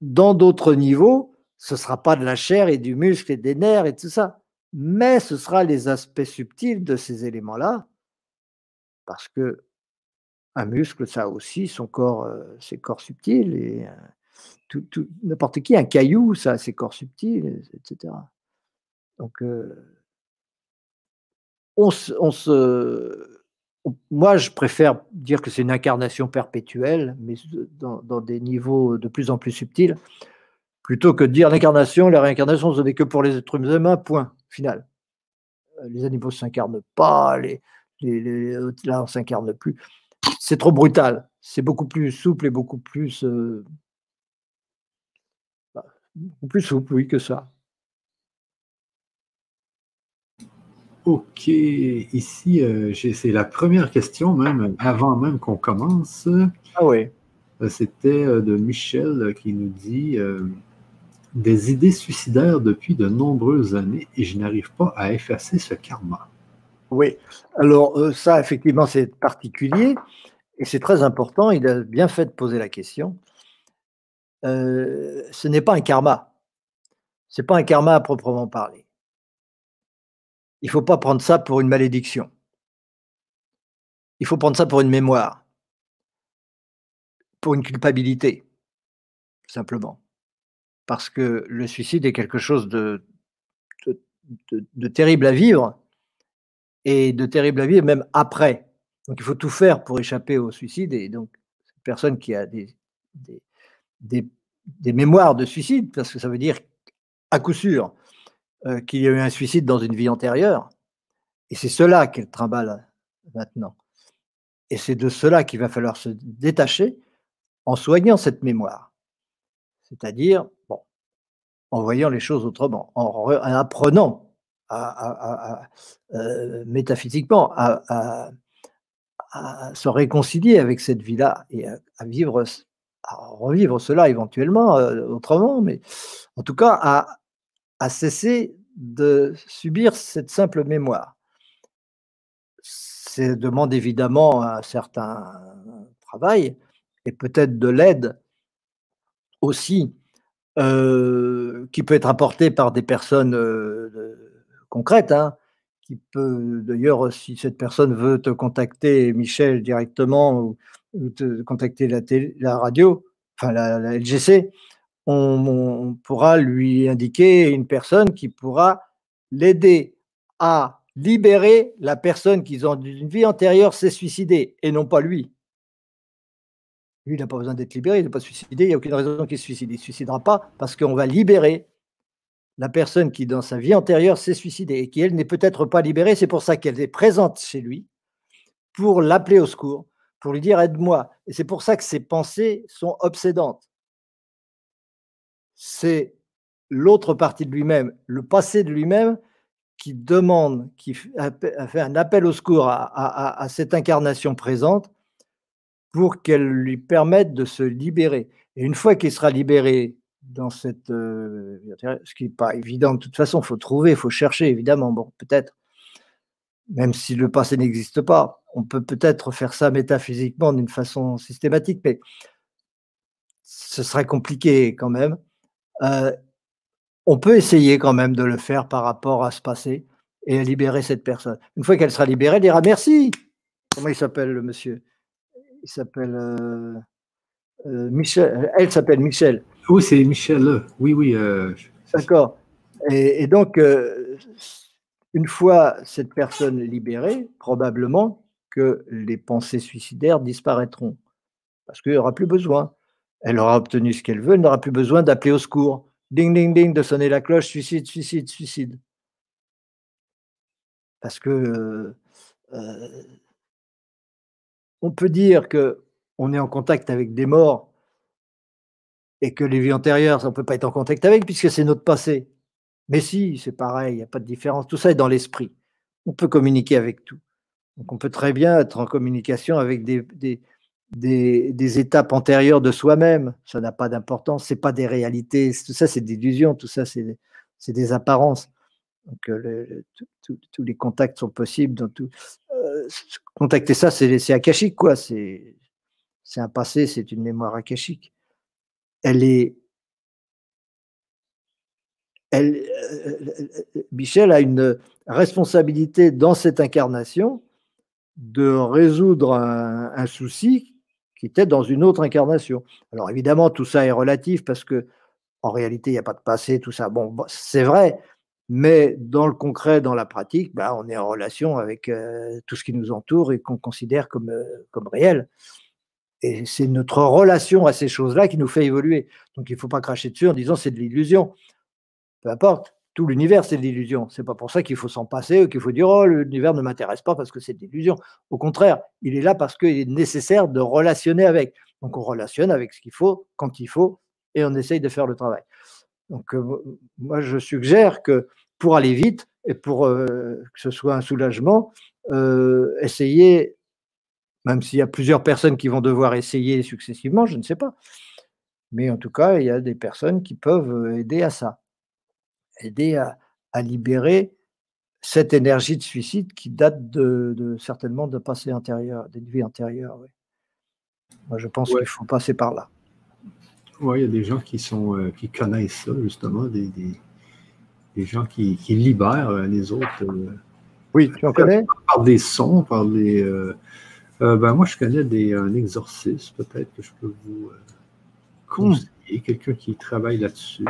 Dans d'autres niveaux, ce ne sera pas de la chair et du muscle et des nerfs et tout ça, mais ce sera les aspects subtils de ces éléments-là, parce que un muscle, ça a aussi son corps, euh, ses corps subtils, et euh, n'importe qui, un caillou, ça a ses corps subtils, etc. Donc, euh, on se, moi, je préfère dire que c'est une incarnation perpétuelle, mais dans, des niveaux de plus en plus subtils plutôt que de dire l'incarnation, la réincarnation, ce n'est que pour les êtres humains, point, final. Euh, les animaux ne s'incarnent pas, les, là, on ne s'incarne plus. C'est trop brutal. C'est beaucoup plus souple et beaucoup plus, euh, bah, beaucoup plus souple, oui, que ça. Ok, ici, euh, c'est la première question, même avant même qu'on commence. Ah oui. Euh, c'était euh, de Michel qui nous dit des idées suicidaires depuis de nombreuses années et je n'arrive pas à effacer ce karma. Oui, alors ça, effectivement, c'est particulier et c'est très important. Il a bien fait de poser la question. ce n'est pas un karma. Ce n'est pas un karma à proprement parler il ne faut pas prendre ça pour une malédiction. Il faut prendre ça pour une mémoire, pour une culpabilité, simplement. Parce que le suicide est quelque chose de, terrible à vivre, et de terrible à vivre même après. Donc il faut tout faire pour échapper au suicide, et donc cette personne qui a des mémoires de suicide, parce que ça veut dire à coup sûr euh, qu'il y a eu un suicide dans une vie antérieure. Et c'est cela qu'elle trimballe maintenant. Et c'est de cela qu'il va falloir se détacher en soignant cette mémoire. C'est-à-dire, bon, en voyant les choses autrement, en, apprenant euh, métaphysiquement à, se réconcilier avec cette vie-là et à, vivre, revivre cela éventuellement euh, autrement, mais en tout cas à, à cesser de subir cette simple mémoire. Ça demande évidemment un certain travail et peut-être de l'aide aussi euh, qui peut être apportée par des personnes euh, concrètes. Hein, qui peut d'ailleurs, si cette personne veut te contacter, Michel, directement, ou, te contacter la radio, enfin la LGC, on, pourra lui indiquer une personne qui pourra l'aider à libérer la personne qui, dans une vie antérieure, s'est suicidée, et non pas lui. Lui, il n'a pas besoin d'être libéré, il n'est pas suicidé, il n'y a aucune raison qu'il se suicide. Il ne se suicidera pas parce qu'on va libérer la personne qui, dans sa vie antérieure, s'est suicidée et qui, elle, n'est peut-être pas libérée. C'est pour ça qu'elle est présente chez lui pour l'appeler au secours, pour lui dire aide-moi. Et c'est pour ça que ses pensées sont obsédantes c'est l'autre partie de lui-même, le passé de lui-même, qui demande, qui fait un appel au secours à, cette incarnation présente pour qu'elle lui permette de se libérer. Et une fois qu'il sera libéré dans cette... Euh, ce qui n'est pas évident de toute façon, il faut trouver, il faut chercher, évidemment, bon, peut-être, même si le passé n'existe pas, on peut peut-être faire ça métaphysiquement d'une façon systématique, mais ce serait compliqué quand même. Euh, on peut essayer quand même de le faire par rapport à ce passé et à libérer cette personne. Une fois qu'elle sera libérée, elle dira merci. Comment il s'appelle le monsieur? Il s'appelle euh, euh, Michel. Elle s'appelle Michel. Oui, c'est Michel. Oui, oui. D'accord. Et, donc, une fois cette personne libérée, probablement que les pensées suicidaires disparaîtront parce qu'il n'y aura plus besoin. Elle aura obtenu ce qu'elle veut, elle n'aura plus besoin d'appeler au secours. Ding, ding, ding, de sonner la cloche, suicide, suicide, suicide. Parce que euh, on peut dire que on est en contact avec des morts et que les vies antérieures, on ne peut pas être en contact avec puisque c'est notre passé. Mais si, c'est pareil, il n'y a pas de différence. Tout ça est dans l'esprit. On peut communiquer avec tout. Donc on peut très bien être en communication avec des, étapes antérieures de soi-même. Ça n'a pas d'importance. C'est pas des réalités. Tout ça, c'est des illusions. Tout ça, c'est des apparences. Donc, euh, tous les contacts sont possibles. Tout. Euh, contacter ça, c'est akashique, quoi. C'est un passé, c'est une mémoire akashique. Elle est. Euh, Michel a une responsabilité dans cette incarnation de résoudre un souci qui était dans une autre incarnation. Alors évidemment, tout ça est relatif parce que en réalité, il n'y a pas de passé, tout ça. Bon, c'est vrai, mais dans le concret, dans la pratique, bah, on est en relation avec euh, tout ce qui nous entoure et qu'on considère comme, euh, comme réel. Et c'est notre relation à ces choses-là qui nous fait évoluer. Donc il ne faut pas cracher dessus en disant c'est de l'illusion. Peu importe, tout l'univers c'est de l'illusion. C'est pas pour ça qu'il faut s'en passer ou qu'il faut dire oh l'univers ne m'intéresse pas parce que c'est de l'illusion. Au contraire, il est là parce qu'il est nécessaire de relationner avec. Donc on relationne avec ce qu'il faut quand il faut et on essaye de faire le travail. Donc euh, moi je suggère que pour aller vite et pour euh, que ce soit un soulagement, euh, essayer même s'il y a plusieurs personnes qui vont devoir essayer successivement, je ne sais pas. Mais en tout cas, il y a des personnes qui peuvent aider à ça, aider à, libérer cette énergie de suicide qui date de, certainement de passé antérieur, d'une vie antérieure. Moi, je pense qu'il faut passer par là. Oui, il y a des gens qui sont euh, qui connaissent ça, justement, des, gens qui, libèrent euh, les autres. oui, tu en connais? Par des sons, par des, euh, ben, moi, je connais des, un exorciste, peut-être que je peux vous euh, conseiller, quelqu'un qui travaille là-dessus.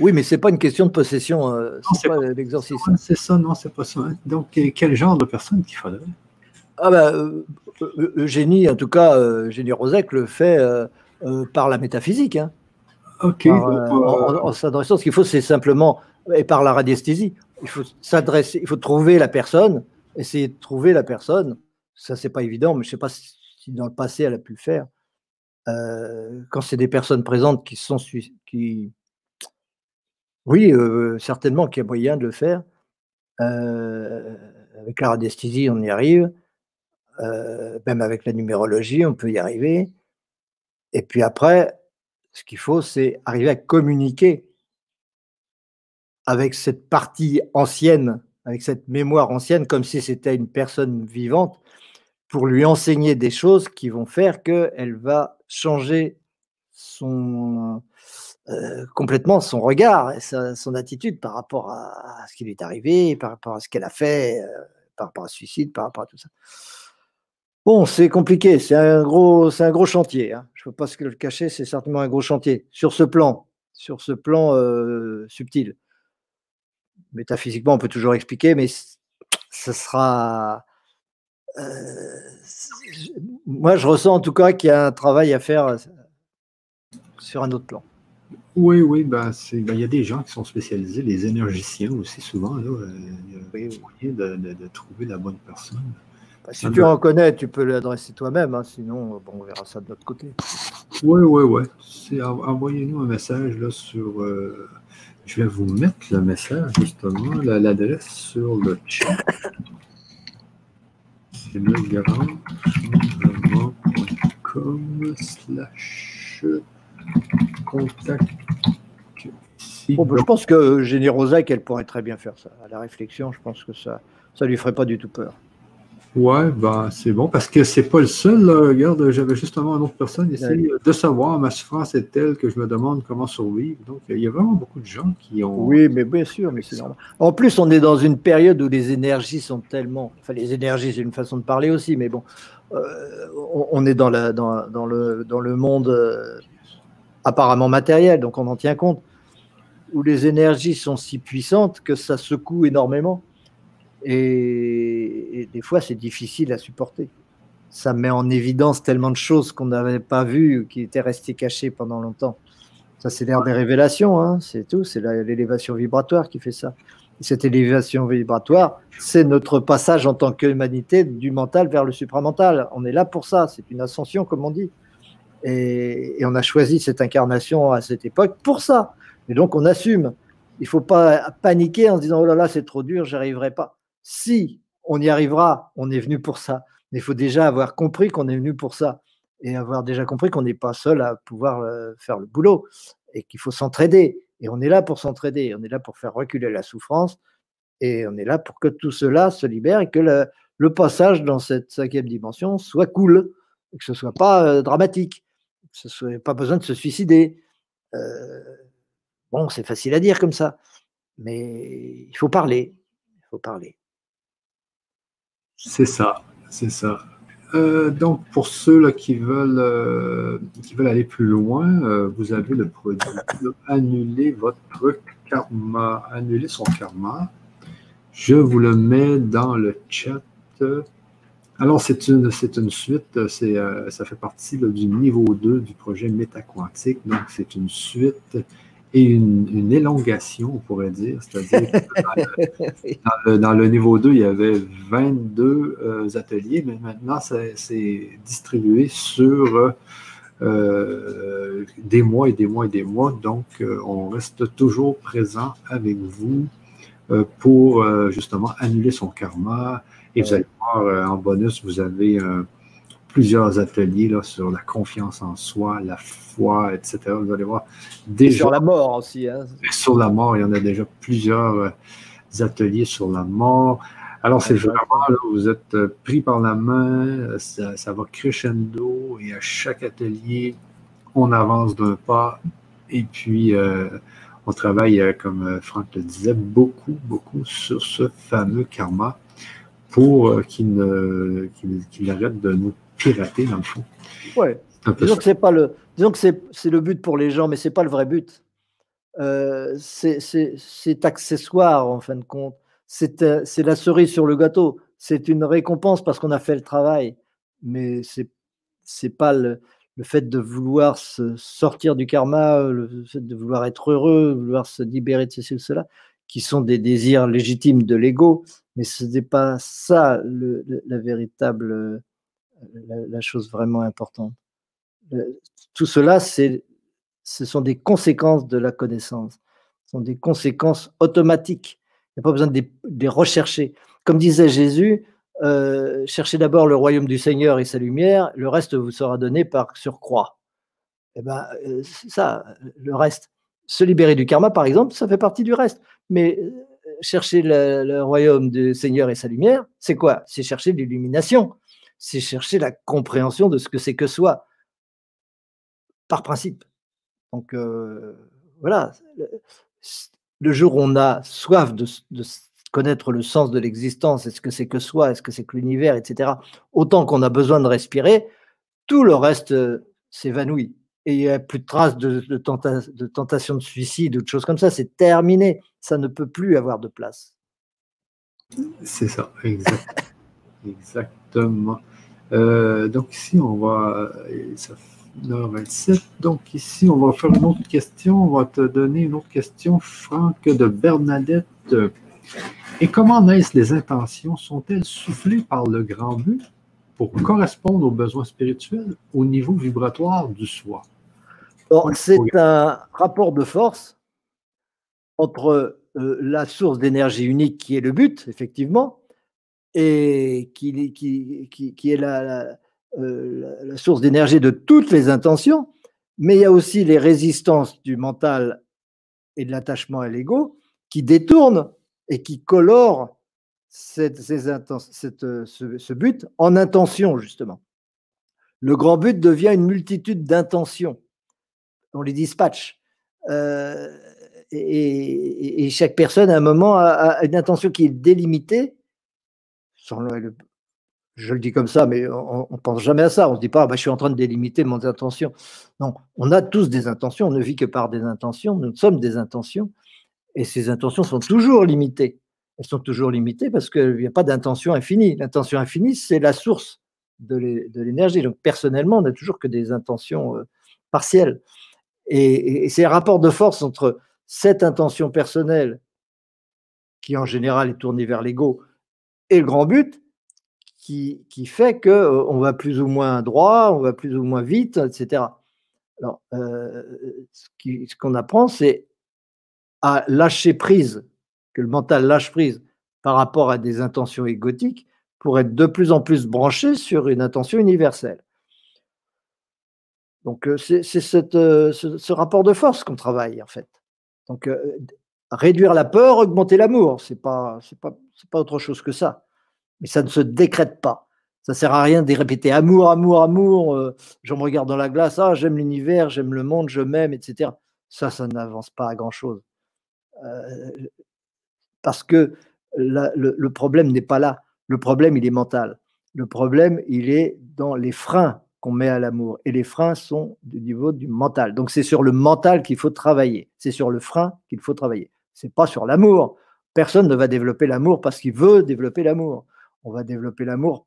Oui, mais ce n'est pas une question de possession, euh, c'est pas, l'exorcisme. C'est ça, non, c'est pas ça. Donc, quel genre de personne qu'il faudrait? Ah ben, Eugénie, en tout cas, Eugénie Rosec le fait par la métaphysique. Hein. Ok. en, s'adressant, ce qu'il faut, c'est simplement, et par la radiesthésie, il faut s'adresser, il faut trouver la personne, essayer de trouver la personne ça, c'est pas évident, mais je sais pas si dans le passé elle a pu le faire. Quand c'est des personnes présentes qui sont qui oui certainement qu'il y a moyen de le faire avec la radiesthésie on y arrive même avec la numérologie on peut y arriver. Et puis après ce qu'il faut c'est arriver à communiquer avec cette partie ancienne avec cette mémoire ancienne comme si c'était une personne vivante pour lui enseigner des choses qui vont faire qu'elle va changer euh, complètement son regard, son attitude par rapport à, ce qui lui est arrivé, par rapport à ce qu'elle a fait, euh, par rapport à ce suicide, par rapport à tout ça. Bon, c'est compliqué, c'est un gros, un gros chantier. Hein. Je ne peux pas se le cacher, c'est certainement un gros chantier sur ce plan, sur ce plan euh, subtil. Métaphysiquement, on peut toujours expliquer, mais ce sera moi, je ressens en tout cas qu'il y a un travail à faire euh, sur un autre plan. Oui, oui, ben, ben, il y a des gens qui sont spécialisés, les énergiciens aussi, souvent. Là, euh, il y a moyen de, trouver la bonne personne. Ben, si tu en connais, tu peux l'adresser toi-même, hein, sinon bon, on verra ça de l'autre côté. Oui, oui, oui. Envoyez-nous un message là, sur. je vais vous mettre le message, justement, l'adresse sur le chat ben, je pense que Génie Rosac, elle pourrait très bien faire ça. À la réflexion, je pense que ça ça lui ferait pas du tout peur. Ouais, bah c'est bon, parce que c'est pas le seul. Regarde, j'avais justement une autre personne ici de savoir, ma souffrance est telle que je me demande comment survivre. Donc, il y a vraiment beaucoup de gens qui ont. Oui, mais bien sûr, mais c'est normal. En plus, on est dans une période où les énergies sont tellement. Enfin, les énergies, c'est une façon de parler aussi, mais bon, euh, on, est dans, la, dans, dans, le, dans le monde euh, apparemment matériel, donc on en tient compte, où les énergies sont si puissantes que ça secoue énormément. Et, des fois, c'est difficile à supporter. Ça met en évidence tellement de choses qu'on n'avait pas vues, qui étaient restées cachées pendant longtemps. Ça, c'est l'air des révélations, hein, c'est tout. C'est l'élévation vibratoire qui fait ça. cette élévation vibratoire, c'est notre passage en tant qu'humanité du mental vers le supramental. On est là pour ça. C'est une ascension, comme on dit. Et, et, on a choisi cette incarnation à cette époque pour ça. Et donc, on assume. Il ne faut pas paniquer en se disant Oh là là, c'est trop dur, j'arriverai pas si on y arrivera, on est venu pour ça. Mais il faut déjà avoir compris qu'on est venu pour ça et avoir déjà compris qu'on n'est pas seul à pouvoir euh, faire le boulot et qu'il faut s'entraider. Et on est là pour s'entraider, on est là pour faire reculer la souffrance et on est là pour que tout cela se libère et que le, passage dans cette cinquième dimension soit cool, que ce soit pas euh, dramatique, que ce soit pas besoin de se suicider. Euh, bon, c'est facile à dire comme ça, mais il faut parler, il faut parler. C'est ça, c'est ça. Euh, donc, pour ceux là, qui, veulent, euh, qui veulent aller plus loin, euh, vous avez le produit annuler votre karma, annuler son karma. Je vous le mets dans le chat Alors, c'est une, suite, ça fait partie du niveau 2 du projet métaquantique. Donc, c'est une suite et une, élongation, on pourrait dire. C'est-à-dire que dans le, niveau 2, il y avait 22 euh, ateliers, mais maintenant, c'est distribué sur euh, des mois et des mois et des mois. Donc, euh, on reste toujours présent avec vous pour justement annuler son karma. Et vous allez voir, en bonus, vous avez plusieurs ateliers là, sur la confiance en soi, la foi, etc. Vous allez voir. Déjà, sur la mort aussi. Hein. Sur la mort, il y en a déjà plusieurs euh, ateliers sur la mort. Alors, c'est vraiment, là, vous êtes euh, pris par la main, ça, va crescendo, et à chaque atelier, on avance d'un pas, et puis euh, on travaille, comme Franck le disait, beaucoup, beaucoup sur ce fameux karma pour qu'il arrête de nous pirater, dans le fond. Ouais. Disons que c'est pas le, disons que c'est le but pour les gens, mais c'est pas le vrai but. Euh, c'est accessoire en fin de compte. Euh, c'est la cerise sur le gâteau. C'est une récompense parce qu'on a fait le travail, mais c'est c'est pas le, le, fait de vouloir se sortir du karma, le fait de vouloir être heureux, vouloir se libérer de ceci ou cela, qui sont des désirs légitimes de l'ego, mais ce n'est pas ça le, la véritable la, chose vraiment importante. Tout cela, ce sont des conséquences de la connaissance, ce sont des conséquences automatiques. Il n'y a pas besoin de les, rechercher. Comme disait Jésus, euh, cherchez d'abord le royaume du Seigneur et sa lumière, le reste vous sera donné par surcroît. Eh ben, euh, ça, le reste. Se libérer du karma, par exemple, ça fait partie du reste. Mais euh, chercher le, le royaume du Seigneur et sa lumière, c'est quoi? C'est chercher l'illumination c'est chercher la compréhension de ce que c'est que soi, par principe. Donc euh, voilà, le jour où on a soif de, connaître le sens de l'existence, est-ce que c'est que soi, est-ce que c'est que l'univers, etc., autant qu'on a besoin de respirer, tout le reste euh, s'évanouit. Et il n'y a plus de traces de, de, de tentation de suicide ou de choses comme ça, c'est terminé, ça ne peut plus avoir de place. C'est ça, exactement. Euh, donc ici, on va... Ça 27 Donc ici, on va faire une autre question. On va te donner une autre question, Franck, de Bernadette. Et comment naissent les intentions? Sont-elles soufflées par le grand but pour correspondre aux besoins spirituels au niveau vibratoire du soi? C'est un rapport de force entre euh, la source d'énergie unique qui est le but, effectivement, et qui, est la, euh, la, source d'énergie de toutes les intentions, mais il y a aussi les résistances du mental et de l'attachement à l'ego qui détournent et qui colorent cette, cette, ce, but en intention, justement. Le grand but devient une multitude d'intentions. On les dispatche. Euh, et, chaque personne, à un moment, a une intention qui est délimitée je le dis comme ça, mais on ne pense jamais à ça. On ne se dit pas, bah, je suis en train de délimiter mon intention. Non, on a tous des intentions, on ne vit que par des intentions, nous sommes des intentions, et ces intentions sont toujours limitées. Elles sont toujours limitées parce qu'il n'y a pas d'intention infinie. L'intention infinie, c'est la source de l'énergie. Donc personnellement, on n'a toujours que des intentions euh, partielles. Et, et c'est un rapport de force entre cette intention personnelle, qui en général est tournée vers l'ego, et le grand but qui, qui fait qu'on euh, va plus ou moins droit, on va plus ou moins vite, etc. Alors, euh, ce qu'on apprend, c'est à lâcher prise, que le mental lâche prise par rapport à des intentions égotiques pour être de plus en plus branché sur une intention universelle. Donc, euh, c'est ce, ce, rapport de force qu'on travaille, en fait. Donc, réduire la peur, augmenter l'amour. C'est pas, c'est pas autre chose que ça. Mais ça ne se décrète pas. Ça sert à rien de répéter amour, amour, amour. Euh, je me regarde dans la glace, ah, j'aime l'univers, j'aime le monde, je m'aime, etc. Ça, ça n'avance pas à grand chose. Euh, parce que le, problème n'est pas là. Le problème, il est mental. Le problème, il est dans les freins qu'on met à l'amour. Et les freins sont du niveau du mental. Donc c'est sur le mental qu'il faut travailler. C'est sur le frein qu'il faut travailler. C'est pas sur l'amour. Personne ne va développer l'amour parce qu'il veut développer l'amour. On va développer l'amour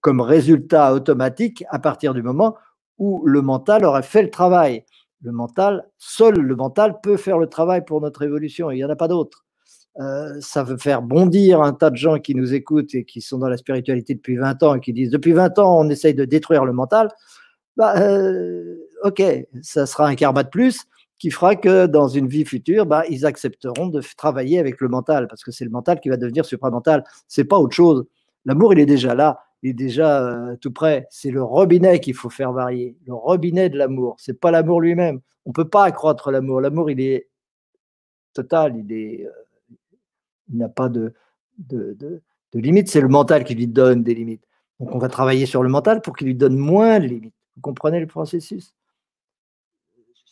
comme résultat automatique à partir du moment où le mental aurait fait le travail. Le mental, seul le mental peut faire le travail pour notre évolution, il n'y en a pas d'autre. Euh, ça veut faire bondir un tas de gens qui nous écoutent et qui sont dans la spiritualité depuis 20 ans et qui disent depuis 20 ans on essaye de détruire le mental. Bah, euh, ok, ça sera un karma de plus qui fera que dans une vie future, bah, ils accepteront de travailler avec le mental parce que c'est le mental qui va devenir supramental. C'est pas autre chose. L'amour, il est déjà là, il est déjà euh, tout près. C'est le robinet qu'il faut faire varier, le robinet de l'amour. C'est pas l'amour lui-même. On peut pas accroître l'amour. L'amour, il est total, il est il n'y a pas de, de, de, limite, c'est le mental qui lui donne des limites. Donc on va travailler sur le mental pour qu'il lui donne moins de limites. Vous comprenez le processus?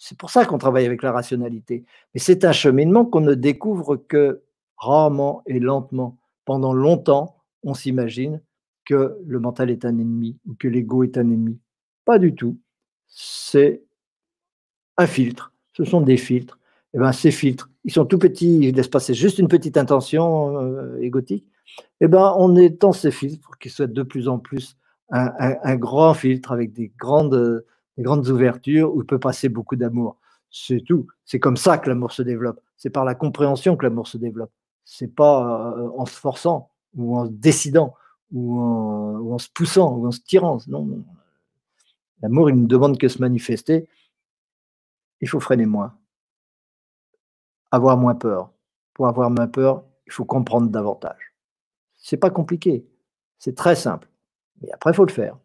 C'est pour ça qu'on travaille avec la rationalité. Mais c'est un cheminement qu'on ne découvre que rarement et lentement. Pendant longtemps, on s'imagine que le mental est un ennemi ou que l'ego est un ennemi. Pas du tout. C'est un filtre. Ce sont des filtres eh ben, ces filtres, ils sont tout petits, ils laissent passer juste une petite intention euh, égotique. Eh ben, on étend ces filtres pour qu'ils soient de plus en plus un, grand filtre avec des grandes, grandes ouvertures où il peut passer beaucoup d'amour. C'est tout. C'est comme ça que l'amour se développe. C'est par la compréhension que l'amour se développe. C'est pas euh, en se forçant ou en se décidant ou en, ou en, se poussant ou en se tirant. Non. L'amour, il ne demande que se manifester. Il faut freiner moins avoir moins peur. Pour avoir moins peur, il faut comprendre davantage. C'est pas compliqué, c'est très simple. Mais après, il faut le faire.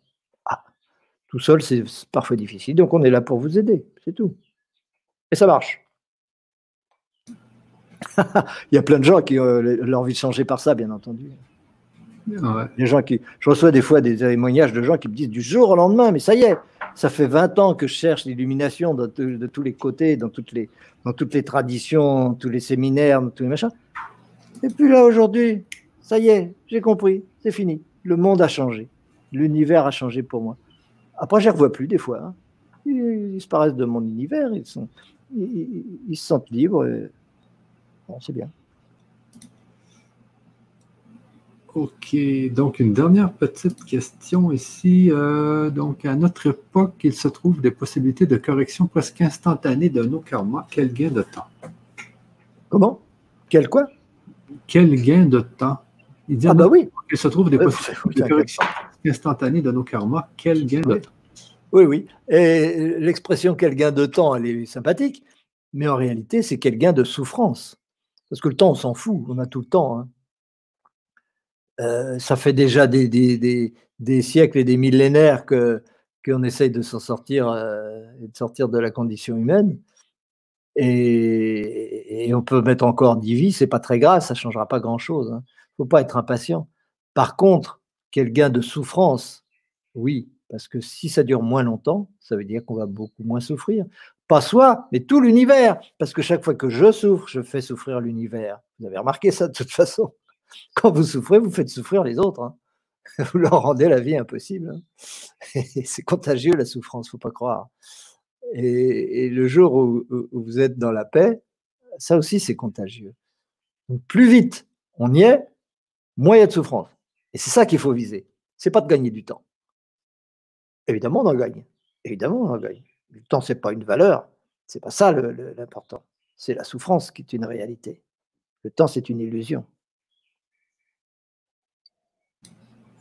Tout seul, c'est parfois difficile, donc on est là pour vous aider, c'est tout. Et ça marche. il y a plein de gens qui ont leur envie de changer par ça, bien entendu. Les gens qui, je reçois des fois des témoignages de gens qui me disent du jour au lendemain, mais ça y est, ça fait 20 ans que je cherche l'illumination de, de, tous les côtés, dans toutes les, dans toutes les traditions, tous les séminaires, tous les machins. Et puis là, aujourd'hui, ça y est, j'ai compris, c'est fini. Le monde a changé. L'univers a changé pour moi. Après, je ne les revois plus des fois. Hein. Ils, disparaissent de mon univers, ils, sont, ils, se sentent libres. Bon, c'est bien. Ok, donc une dernière petite question ici. Euh, donc, à notre époque, il se trouve des possibilités de correction presque instantanée de nos karmas. Quel gain de temps? Comment? Quel quoi? Quel gain de temps? Il dit ah, bah oui. Il se trouve des possibilités de correction instantanée de nos karmas. Quel gain de temps? Oui, oui. Et l'expression quel gain de temps, elle est sympathique, mais en réalité, c'est quel gain de souffrance. Parce que le temps, on s'en fout, on a tout le temps. Hein. Euh, ça fait déjà des, des, siècles et des millénaires que qu'on essaye de s'en sortir euh, et de sortir de la condition humaine. Et, on peut mettre encore 10 vies, c'est pas très grave, ça changera pas grand-chose. Il hein. ne faut pas être impatient. Par contre, quel gain de souffrance Oui, parce que si ça dure moins longtemps, ça veut dire qu'on va beaucoup moins souffrir. Pas soi, mais tout l'univers. Parce que chaque fois que je souffre, je fais souffrir l'univers. Vous avez remarqué ça de toute façon. Quand vous souffrez, vous faites souffrir les autres. Hein. Vous leur rendez la vie impossible. Hein. C'est contagieux la souffrance, faut pas croire. Et, le jour où, vous êtes dans la paix, ça aussi c'est contagieux. plus vite on y est, moins il y a de souffrance. Et c'est ça qu'il faut viser. C'est pas de gagner du temps. Évidemment, on en gagne. Évidemment, on en gagne. Le temps, c'est pas une valeur. C'est pas ça l'important. C'est la souffrance qui est une réalité. Le temps, c'est une illusion.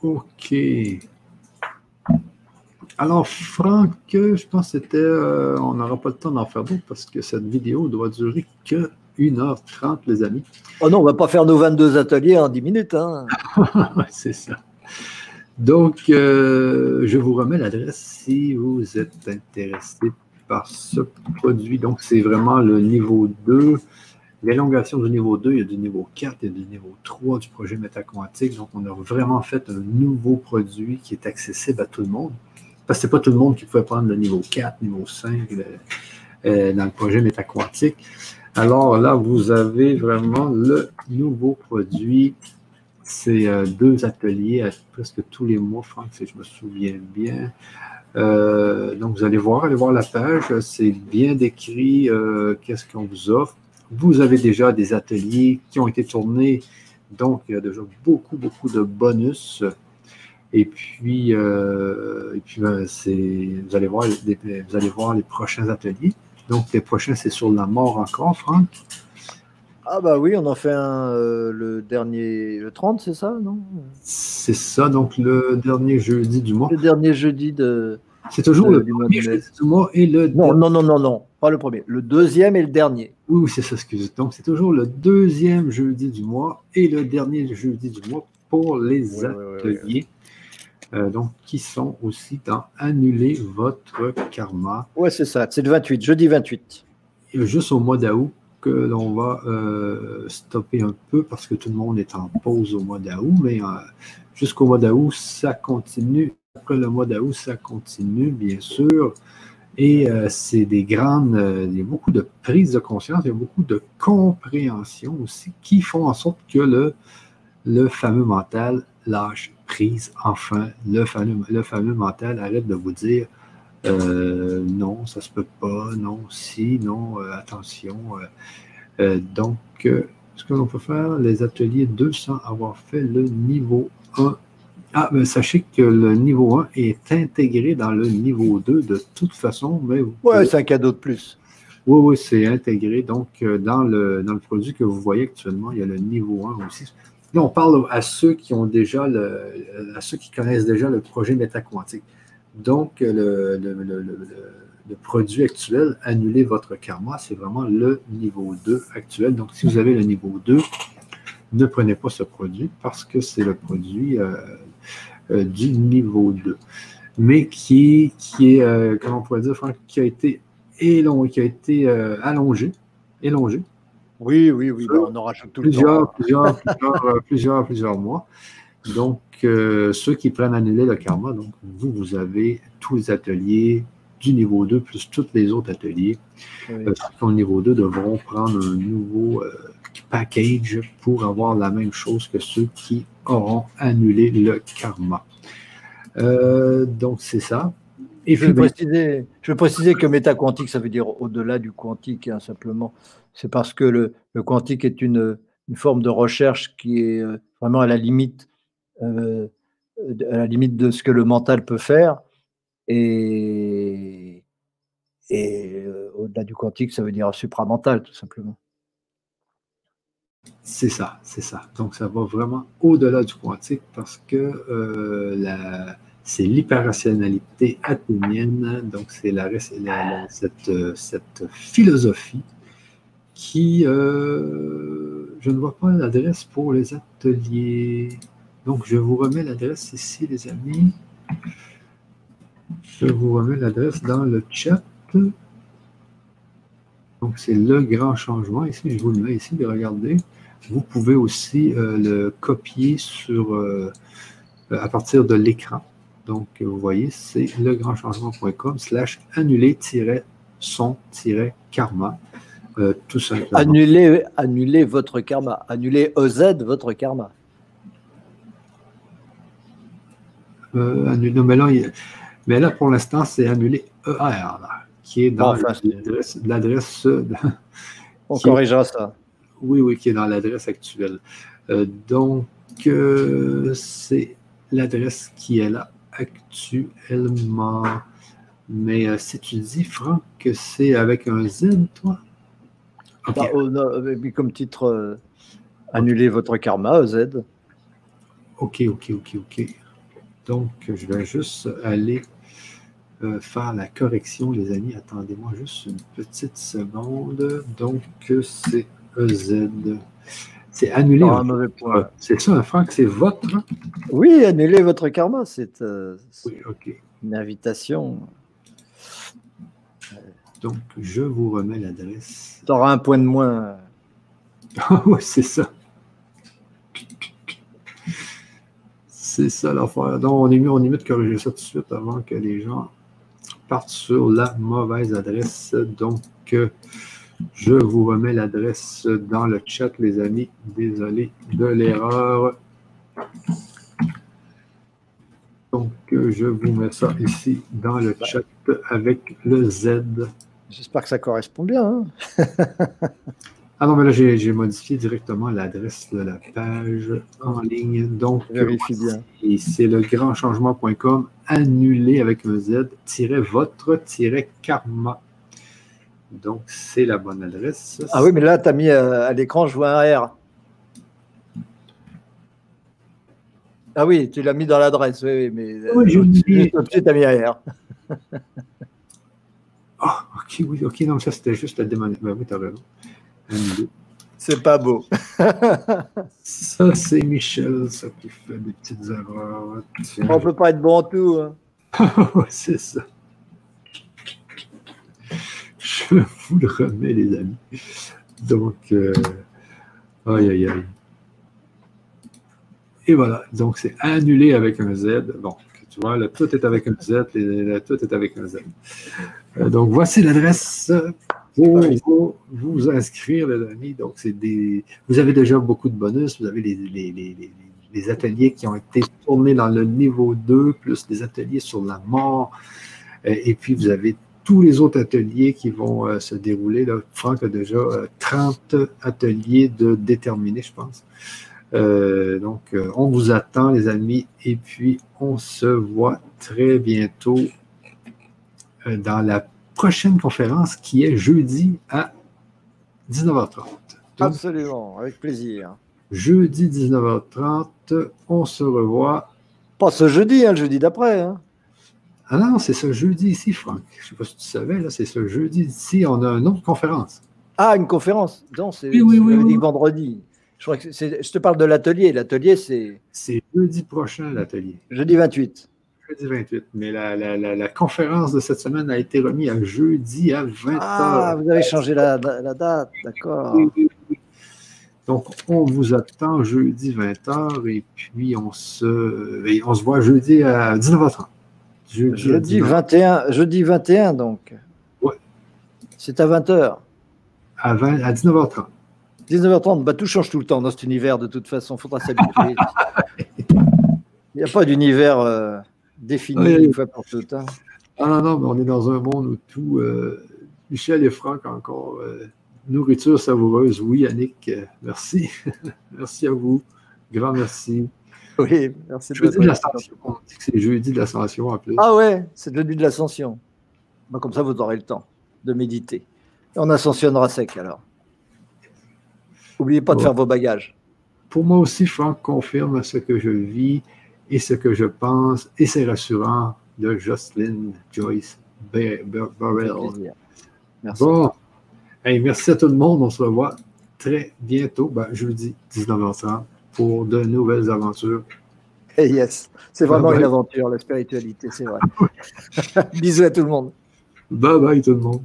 OK. Alors, Franck, je pense que c'était. Euh, on n'aura pas le temps d'en faire d'autres parce que cette vidéo doit durer que 1h30, les amis. Oh non, on ne va pas faire nos 22 ateliers en 10 minutes. Hein. C'est ça. Donc, euh, je vous remets l'adresse si vous êtes intéressé par ce produit. Donc, c'est vraiment le niveau 2 l'élongation du niveau 2, il y a du niveau 4 et du niveau 3 du projet Métaquantique. Donc, on a vraiment fait un nouveau produit qui est accessible à tout le monde. Parce que ce n'est pas tout le monde qui pouvait prendre le niveau 4, niveau 5 euh, dans le projet Métaquantique. Alors là, vous avez vraiment le nouveau produit. C'est euh, deux ateliers à presque tous les mois, Franck, si je me souviens bien. Euh, donc, vous allez voir, allez voir la page. C'est bien décrit qu'est-ce qu'on vous offre. Vous avez déjà des ateliers qui ont été tournés, donc il y a déjà beaucoup, beaucoup de bonus. Et puis, ben, vous allez voir les prochains ateliers. Donc, les prochains, c'est sur la mort encore, Franck. Ah bah oui, on en fait un le dernier, le 30, c'est ça, non? C'est ça, donc le dernier jeudi du mois. Le dernier jeudi de, c'est toujours le premier du mois et le non, non, non, non, non, pas le premier. Le deuxième et le dernier. Oui, c'est ça, excusez. Donc, c'est toujours le deuxième jeudi du mois et le dernier jeudi du mois pour les ateliers. Euh, donc, qui sont aussi dans Annuler votre karma. Oui, c'est ça, c'est le 28, jeudi 28. Et juste au mois d'août que l'on va euh, stopper un peu parce que tout le monde est en pause au mois d'août, mais euh, jusqu'au mois d'août, ça continue après le mois d'août, ça continue, bien sûr. Et c'est des grandes, il y a beaucoup de prise de conscience, il y a beaucoup de compréhension aussi qui font en sorte que le, le fameux mental lâche prise. Enfin, le fameux, le fameux mental arrête de vous dire euh, non, ça se peut pas, non, si, non, attention. donc, ce que l'on peut faire, les ateliers 2 sans avoir fait le niveau 1 ah, ben, sachez que le niveau 1 est intégré dans le niveau 2 de toute façon. Mais oui, c'est un cadeau de plus. Oui, oui, c'est intégré. Donc, euh, dans le, dans le produit que vous voyez actuellement, il y a le niveau 1 aussi. Là, on parle à ceux qui ont déjà à ceux qui connaissent déjà le projet métaquantique. Donc, le, produit actuel, annuler votre karma, c'est vraiment le niveau 2 actuel. Donc, si vous avez le niveau 2, ne prenez pas ce produit parce que c'est le produit euh, euh, du niveau 2, mais qui, est, euh, comment on pourrait dire, qui a été, qui a été allongé, élongé. Oui, oui, oui, ben, on aura tout plusieurs, le temps. Plusieurs, plusieurs, plusieurs, plusieurs, mois. Donc, ceux qui prennent annuler le karma, donc vous, vous avez tous les ateliers du niveau 2 plus tous les autres ateliers. Oui. ceux qui ont le niveau 2 devront prendre un nouveau package pour avoir la même chose que ceux qui auront annulé le karma. Euh, donc, c'est ça. Et je, veux préciser, je veux préciser que métaquantique, ça veut dire au-delà du quantique, hein, simplement. C'est parce que le, quantique est une, forme de recherche qui est euh, vraiment à la limite, euh, à la limite de ce que le mental peut faire. Et, et au-delà du quantique, ça veut dire supramental, tout simplement. C'est ça, c'est ça. Donc, ça va vraiment au-delà du quantique parce que euh, c'est l'hyperrationalité athénienne, donc c'est la, cette, philosophie qui, euh, je ne vois pas l'adresse pour les ateliers. Donc, je vous remets l'adresse ici, les amis. Je vous remets l'adresse dans le chat. Donc, c'est le grand changement. Ici, je vous le mets ici, regardez. Vous pouvez aussi euh, le copier euh, à partir de l'écran. Donc, vous voyez, c'est legrandchangement.com slash annuler-son-karma. Euh, tout simplement. Annuler, annuler votre karma. Annuler EZ votre karma. non, mais là, mais là, pour l'instant, c'est annuler ER, qui est dans l'adresse. On corrigera ça. Oui, oui, qui est dans l'adresse actuelle. Euh, donc, euh, c'est l'adresse qui est là actuellement. Mais euh, si tu dis, Franck, que c'est avec un Z, toi? Bah, oh, comme titre, annuler votre karma, Z. OK, OK, OK, OK. Donc, je vais juste aller faire la correction, les amis. Attendez-moi juste une petite seconde. Donc, c'est EZ. C'est annuler. un mauvais point. C'est ça, Franck, c'est votre. Oui, annuler votre karma. C'est euh, une invitation. Donc, je vous remets l'adresse. Tu auras un point de moins. oui, c'est ça. C'est ça l'affaire. Donc, on est, mieux, on est mieux de corriger ça tout de suite avant que les gens partent sur la mauvaise adresse. Donc, euh, je vous remets l'adresse dans le chat, les amis. Désolé de l'erreur. Donc, je vous mets ça ici dans le chat avec le Z. J'espère que ça correspond bien. Hein. Ah non, mais là, j'ai modifié directement l'adresse de la page en ligne. Donc, c'est le grandchangement.com annulé avec un Z, votre-karma. Donc, c'est la bonne adresse. Ah oui, mais là, tu as mis euh, à, l'écran, je vois un R. Ah oui, tu l'as mis dans l'adresse, oui, mais euh, oui, je mis... tout de suite, tu as mis un R. oh, ok, oui, ok, non, ça c'était juste la demande. Ben oui, t'as raison. C'est pas beau. ça, c'est Michel, ça qui fait des petites erreurs. On peut pas être bon en tout. Hein. c'est ça. Je vous le remets, les amis. Donc, euh, aïe, aïe, aïe. Et voilà, donc c'est annulé avec un Z. Bon, tu vois, le tout est avec un Z, le tout est avec un Z. Euh, donc, voici l'adresse pour vous, inscrire, les amis. Donc, c'est des. Vous avez déjà beaucoup de bonus. Vous avez les, ateliers qui ont été tournés dans le niveau 2, plus des ateliers sur la mort. Et puis, vous avez tous les autres ateliers qui vont euh, se dérouler. Là. Franck a déjà 30 euh, ateliers de déterminés, je pense. donc, on vous attend, les amis, et puis on se voit très bientôt dans la prochaine conférence qui est jeudi à 19h30. Absolument, avec plaisir. Jeudi 19h30, on se revoit. Pas ce jeudi, hein, le jeudi d'après. Hein. Ah non, c'est ce jeudi ici, Franck. Je ne sais pas si tu savais, là, c'est ce jeudi ici, on a une autre conférence. Ah, une conférence Non, c'est oui, oui, vendredi. Je, crois que je te parle de l'atelier. L'atelier, c'est. C'est jeudi prochain, l'atelier. Jeudi 28 jeudi 28. Mais la, conférence de cette semaine a été remise à jeudi à 20h. Ah, vous avez changé la, date, d'accord. Donc, on vous attend jeudi 20h et puis on se, on se voit jeudi à 19h30. Jeudi, 21, jeudi 21, donc. Ouais. C'est à 20h. À, 20, à 19h30. 19h30, bah, tout change tout le temps dans cet univers, de toute façon, il faudra s'habituer. Il n'y a pas d'univers. Euh, défini une fois pour tout temps. Ah non, non, mais on est dans un monde où tout. Euh, Michel et Franck encore. Euh, nourriture savoureuse, oui, Yannick, euh, merci. merci à vous. Grand merci. Oui, merci. Jeudi de l'ascension. On dit que c'est jeudi de l'ascension en plus. Ah ouais, c'est jeudi de l'ascension. Bah, comme ça, vous aurez le temps de méditer. on ascensionnera sec alors. N'oubliez pas de faire vos bagages. Pour moi aussi, Franck confirme ce que je vis et ce que je pense, et c'est rassurant, de Jocelyn Joyce Burrell. Merci. Bon, merci à tout le monde. On se revoit très bientôt, ben, jeudi 19h30, pour de nouvelles aventures. Hey yes, c'est vraiment une aventure, la spiritualité, c'est vrai. Bisous à tout le monde. Bye bye tout le monde.